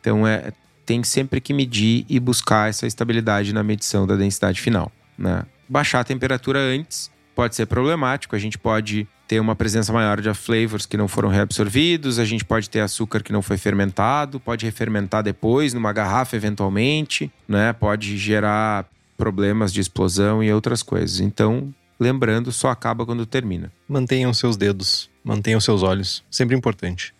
Então é, tem sempre que medir e buscar essa estabilidade na medição da densidade final né? Baixar a temperatura antes pode ser problemático, a gente pode ter uma presença maior de flavors que não foram reabsorvidos, a gente pode ter açúcar que não foi fermentado, pode refermentar depois numa garrafa eventualmente, né? Pode gerar problemas de explosão e outras coisas. Então, lembrando, só acaba quando termina. Mantenham seus dedos, mantenham seus olhos, sempre importante.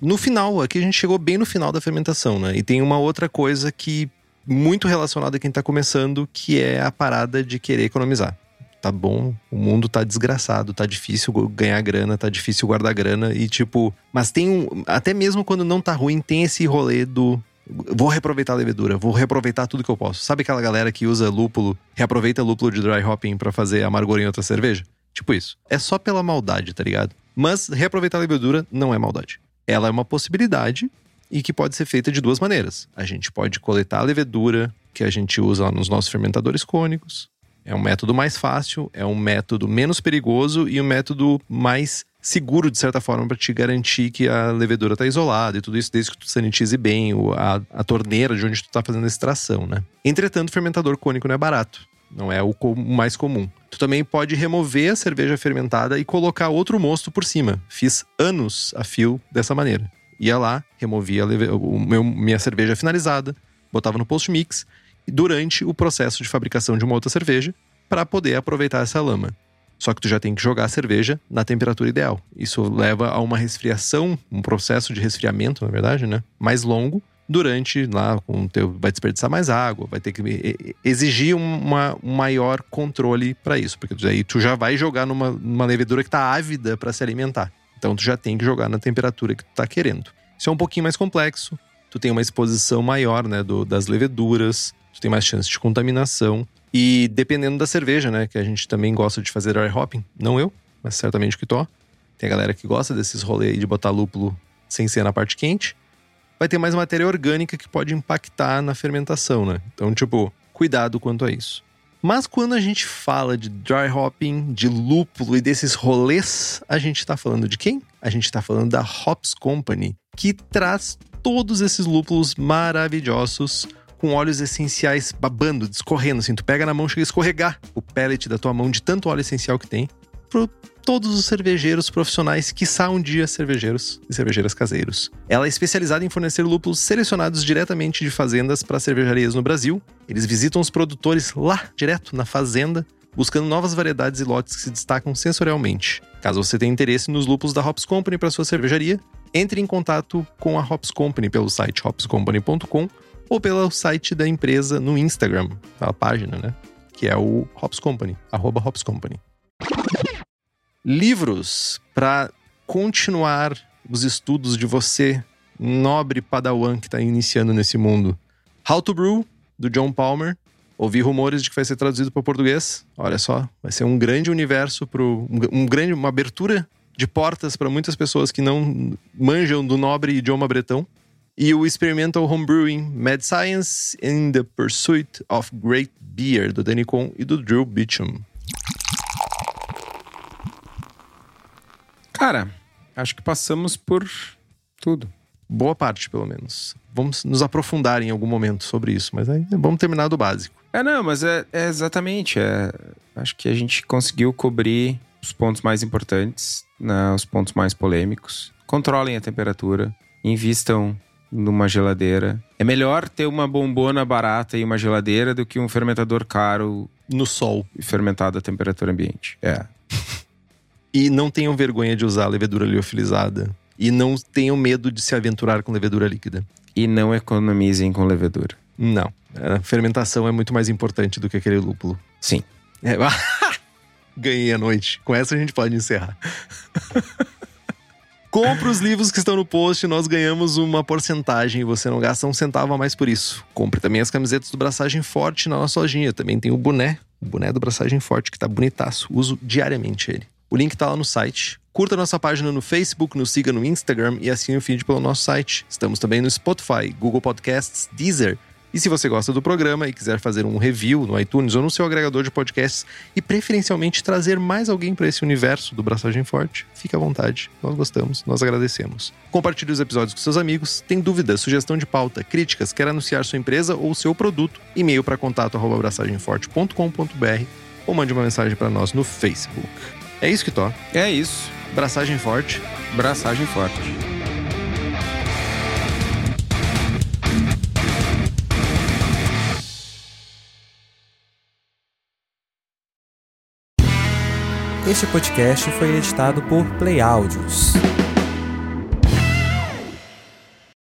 No final, aqui a gente chegou bem no final da fermentação, né? E tem uma outra coisa que muito relacionado a quem está começando, que é a parada de querer economizar. tá bom, o mundo tá desgraçado, tá difícil ganhar grana, tá difícil guardar grana e tipo, mas tem um, até mesmo quando não tá ruim, tem esse rolê do vou reaproveitar a levedura, vou reaproveitar tudo que eu posso. Sabe aquela galera que usa lúpulo, reaproveita lúpulo de dry hopping para fazer amargor em outra cerveja? Tipo isso. É só pela maldade, tá ligado? Mas reaproveitar a levedura não é maldade. Ela é uma possibilidade e que pode ser feita de duas maneiras. A gente pode coletar a levedura que a gente usa nos nossos fermentadores cônicos. É um método mais fácil, é um método menos perigoso e um método mais seguro, de certa forma, para te garantir que a levedura está isolada e tudo isso, desde que tu sanitize bem a, a torneira de onde tu está fazendo a extração, né? Entretanto, o fermentador cônico não é barato. Não é o mais comum. Tu também pode remover a cerveja fermentada e colocar outro mosto por cima. Fiz anos a fio dessa maneira. Ia lá, removia o meu, minha cerveja finalizada, botava no post mix durante o processo de fabricação de uma outra cerveja para poder aproveitar essa lama. Só que tu já tem que jogar a cerveja na temperatura ideal. Isso leva a uma resfriação, um processo de resfriamento, na verdade, né? Mais longo. Durante lá, com teu, vai desperdiçar mais água, vai ter que exigir uma, um maior controle para isso, porque aí tu já vai jogar numa, numa levedura que está ávida para se alimentar. Então tu já tem que jogar na temperatura que tu tá querendo. Isso é um pouquinho mais complexo. Tu tem uma exposição maior, né, do, das leveduras tu tem mais chance de contaminação. E dependendo da cerveja, né? Que a gente também gosta de fazer dry hopping. Não eu, mas certamente o Kitó. Tem a galera que gosta desses rolês aí de botar lúpulo sem ser na parte quente. Vai ter mais matéria orgânica que pode impactar na fermentação, né? Então, tipo, cuidado quanto a isso. Mas quando a gente fala de dry hopping, de lúpulo e desses rolês, a gente está falando de quem? A gente está falando da Hops Company, que traz todos esses lúpulos maravilhosos com óleos essenciais babando, escorrendo, assim. Tu pega na mão, chega a escorregar o pellet da tua mão de tanto óleo essencial que tem. Pro todos os cervejeiros profissionais, que um dia cervejeiros e cervejeiras caseiros. Ela é especializada em fornecer lúpulos selecionados diretamente de fazendas para cervejarias no Brasil. Eles visitam os produtores lá, direto na fazenda, buscando novas variedades e lotes que se destacam sensorialmente. Caso você tenha interesse nos lúpulos da Hops Company para sua cervejaria, entre em contato com a Hops Company pelo site hopscompany.com ou pelo site da empresa no Instagram, a página, né? Que é o Hops Company, arroba Hops Company. Livros para continuar os estudos de você, nobre padawan que está iniciando nesse mundo. How to Brew, do John Palmer. Ouvi rumores de que vai ser traduzido para português. Olha só, vai ser um grande universo, pro, um, um grande, uma abertura de portas para muitas pessoas que não manjam do nobre idioma bretão e o Experimental Homebrewing Mad Science in the Pursuit of Great Beer, do Danny Cohn e do Drew Beecham. Cara, acho que passamos por tudo. Boa parte, pelo menos. Vamos nos aprofundar em algum momento sobre isso, mas aí vamos terminar do básico. É, não, mas é, é exatamente. É, acho que a gente conseguiu cobrir os pontos mais importantes, né, os pontos mais polêmicos. Controlem a temperatura, invistam numa geladeira. É melhor ter uma bombona barata e uma geladeira do que um fermentador caro no sol e fermentado a temperatura ambiente. É. e não tenham vergonha de usar levedura liofilizada. E não tenham medo de se aventurar com levedura líquida. E não economizem com levedura. Não. A fermentação é muito mais importante do que aquele lúpulo. Sim. É. Ganhei a noite. Com essa a gente pode encerrar. Compre os livros que estão no post, nós ganhamos uma porcentagem e você não gasta um centavo a mais por isso. Compre também as camisetas do Braçagem Forte na nossa lojinha. Também tem o boné, o boné do Braçagem Forte, que tá bonitaço. Uso diariamente ele. O link tá lá no site. Curta nossa página no Facebook, nos siga no Instagram e assine o feed pelo nosso site. Estamos também no Spotify, Google Podcasts, Deezer e se você gosta do programa e quiser fazer um review no iTunes ou no seu agregador de podcasts e preferencialmente trazer mais alguém para esse universo do Braçagem Forte, fique à vontade. Nós gostamos, nós agradecemos. Compartilhe os episódios com seus amigos. Tem dúvidas, sugestão de pauta, críticas, quer anunciar sua empresa ou seu produto? E-mail para contato@braçagemforte.com.br ou mande uma mensagem para nós no Facebook. É isso que tô. É isso. Braçagem forte. Braçagem forte. Este podcast foi editado por Play Áudios.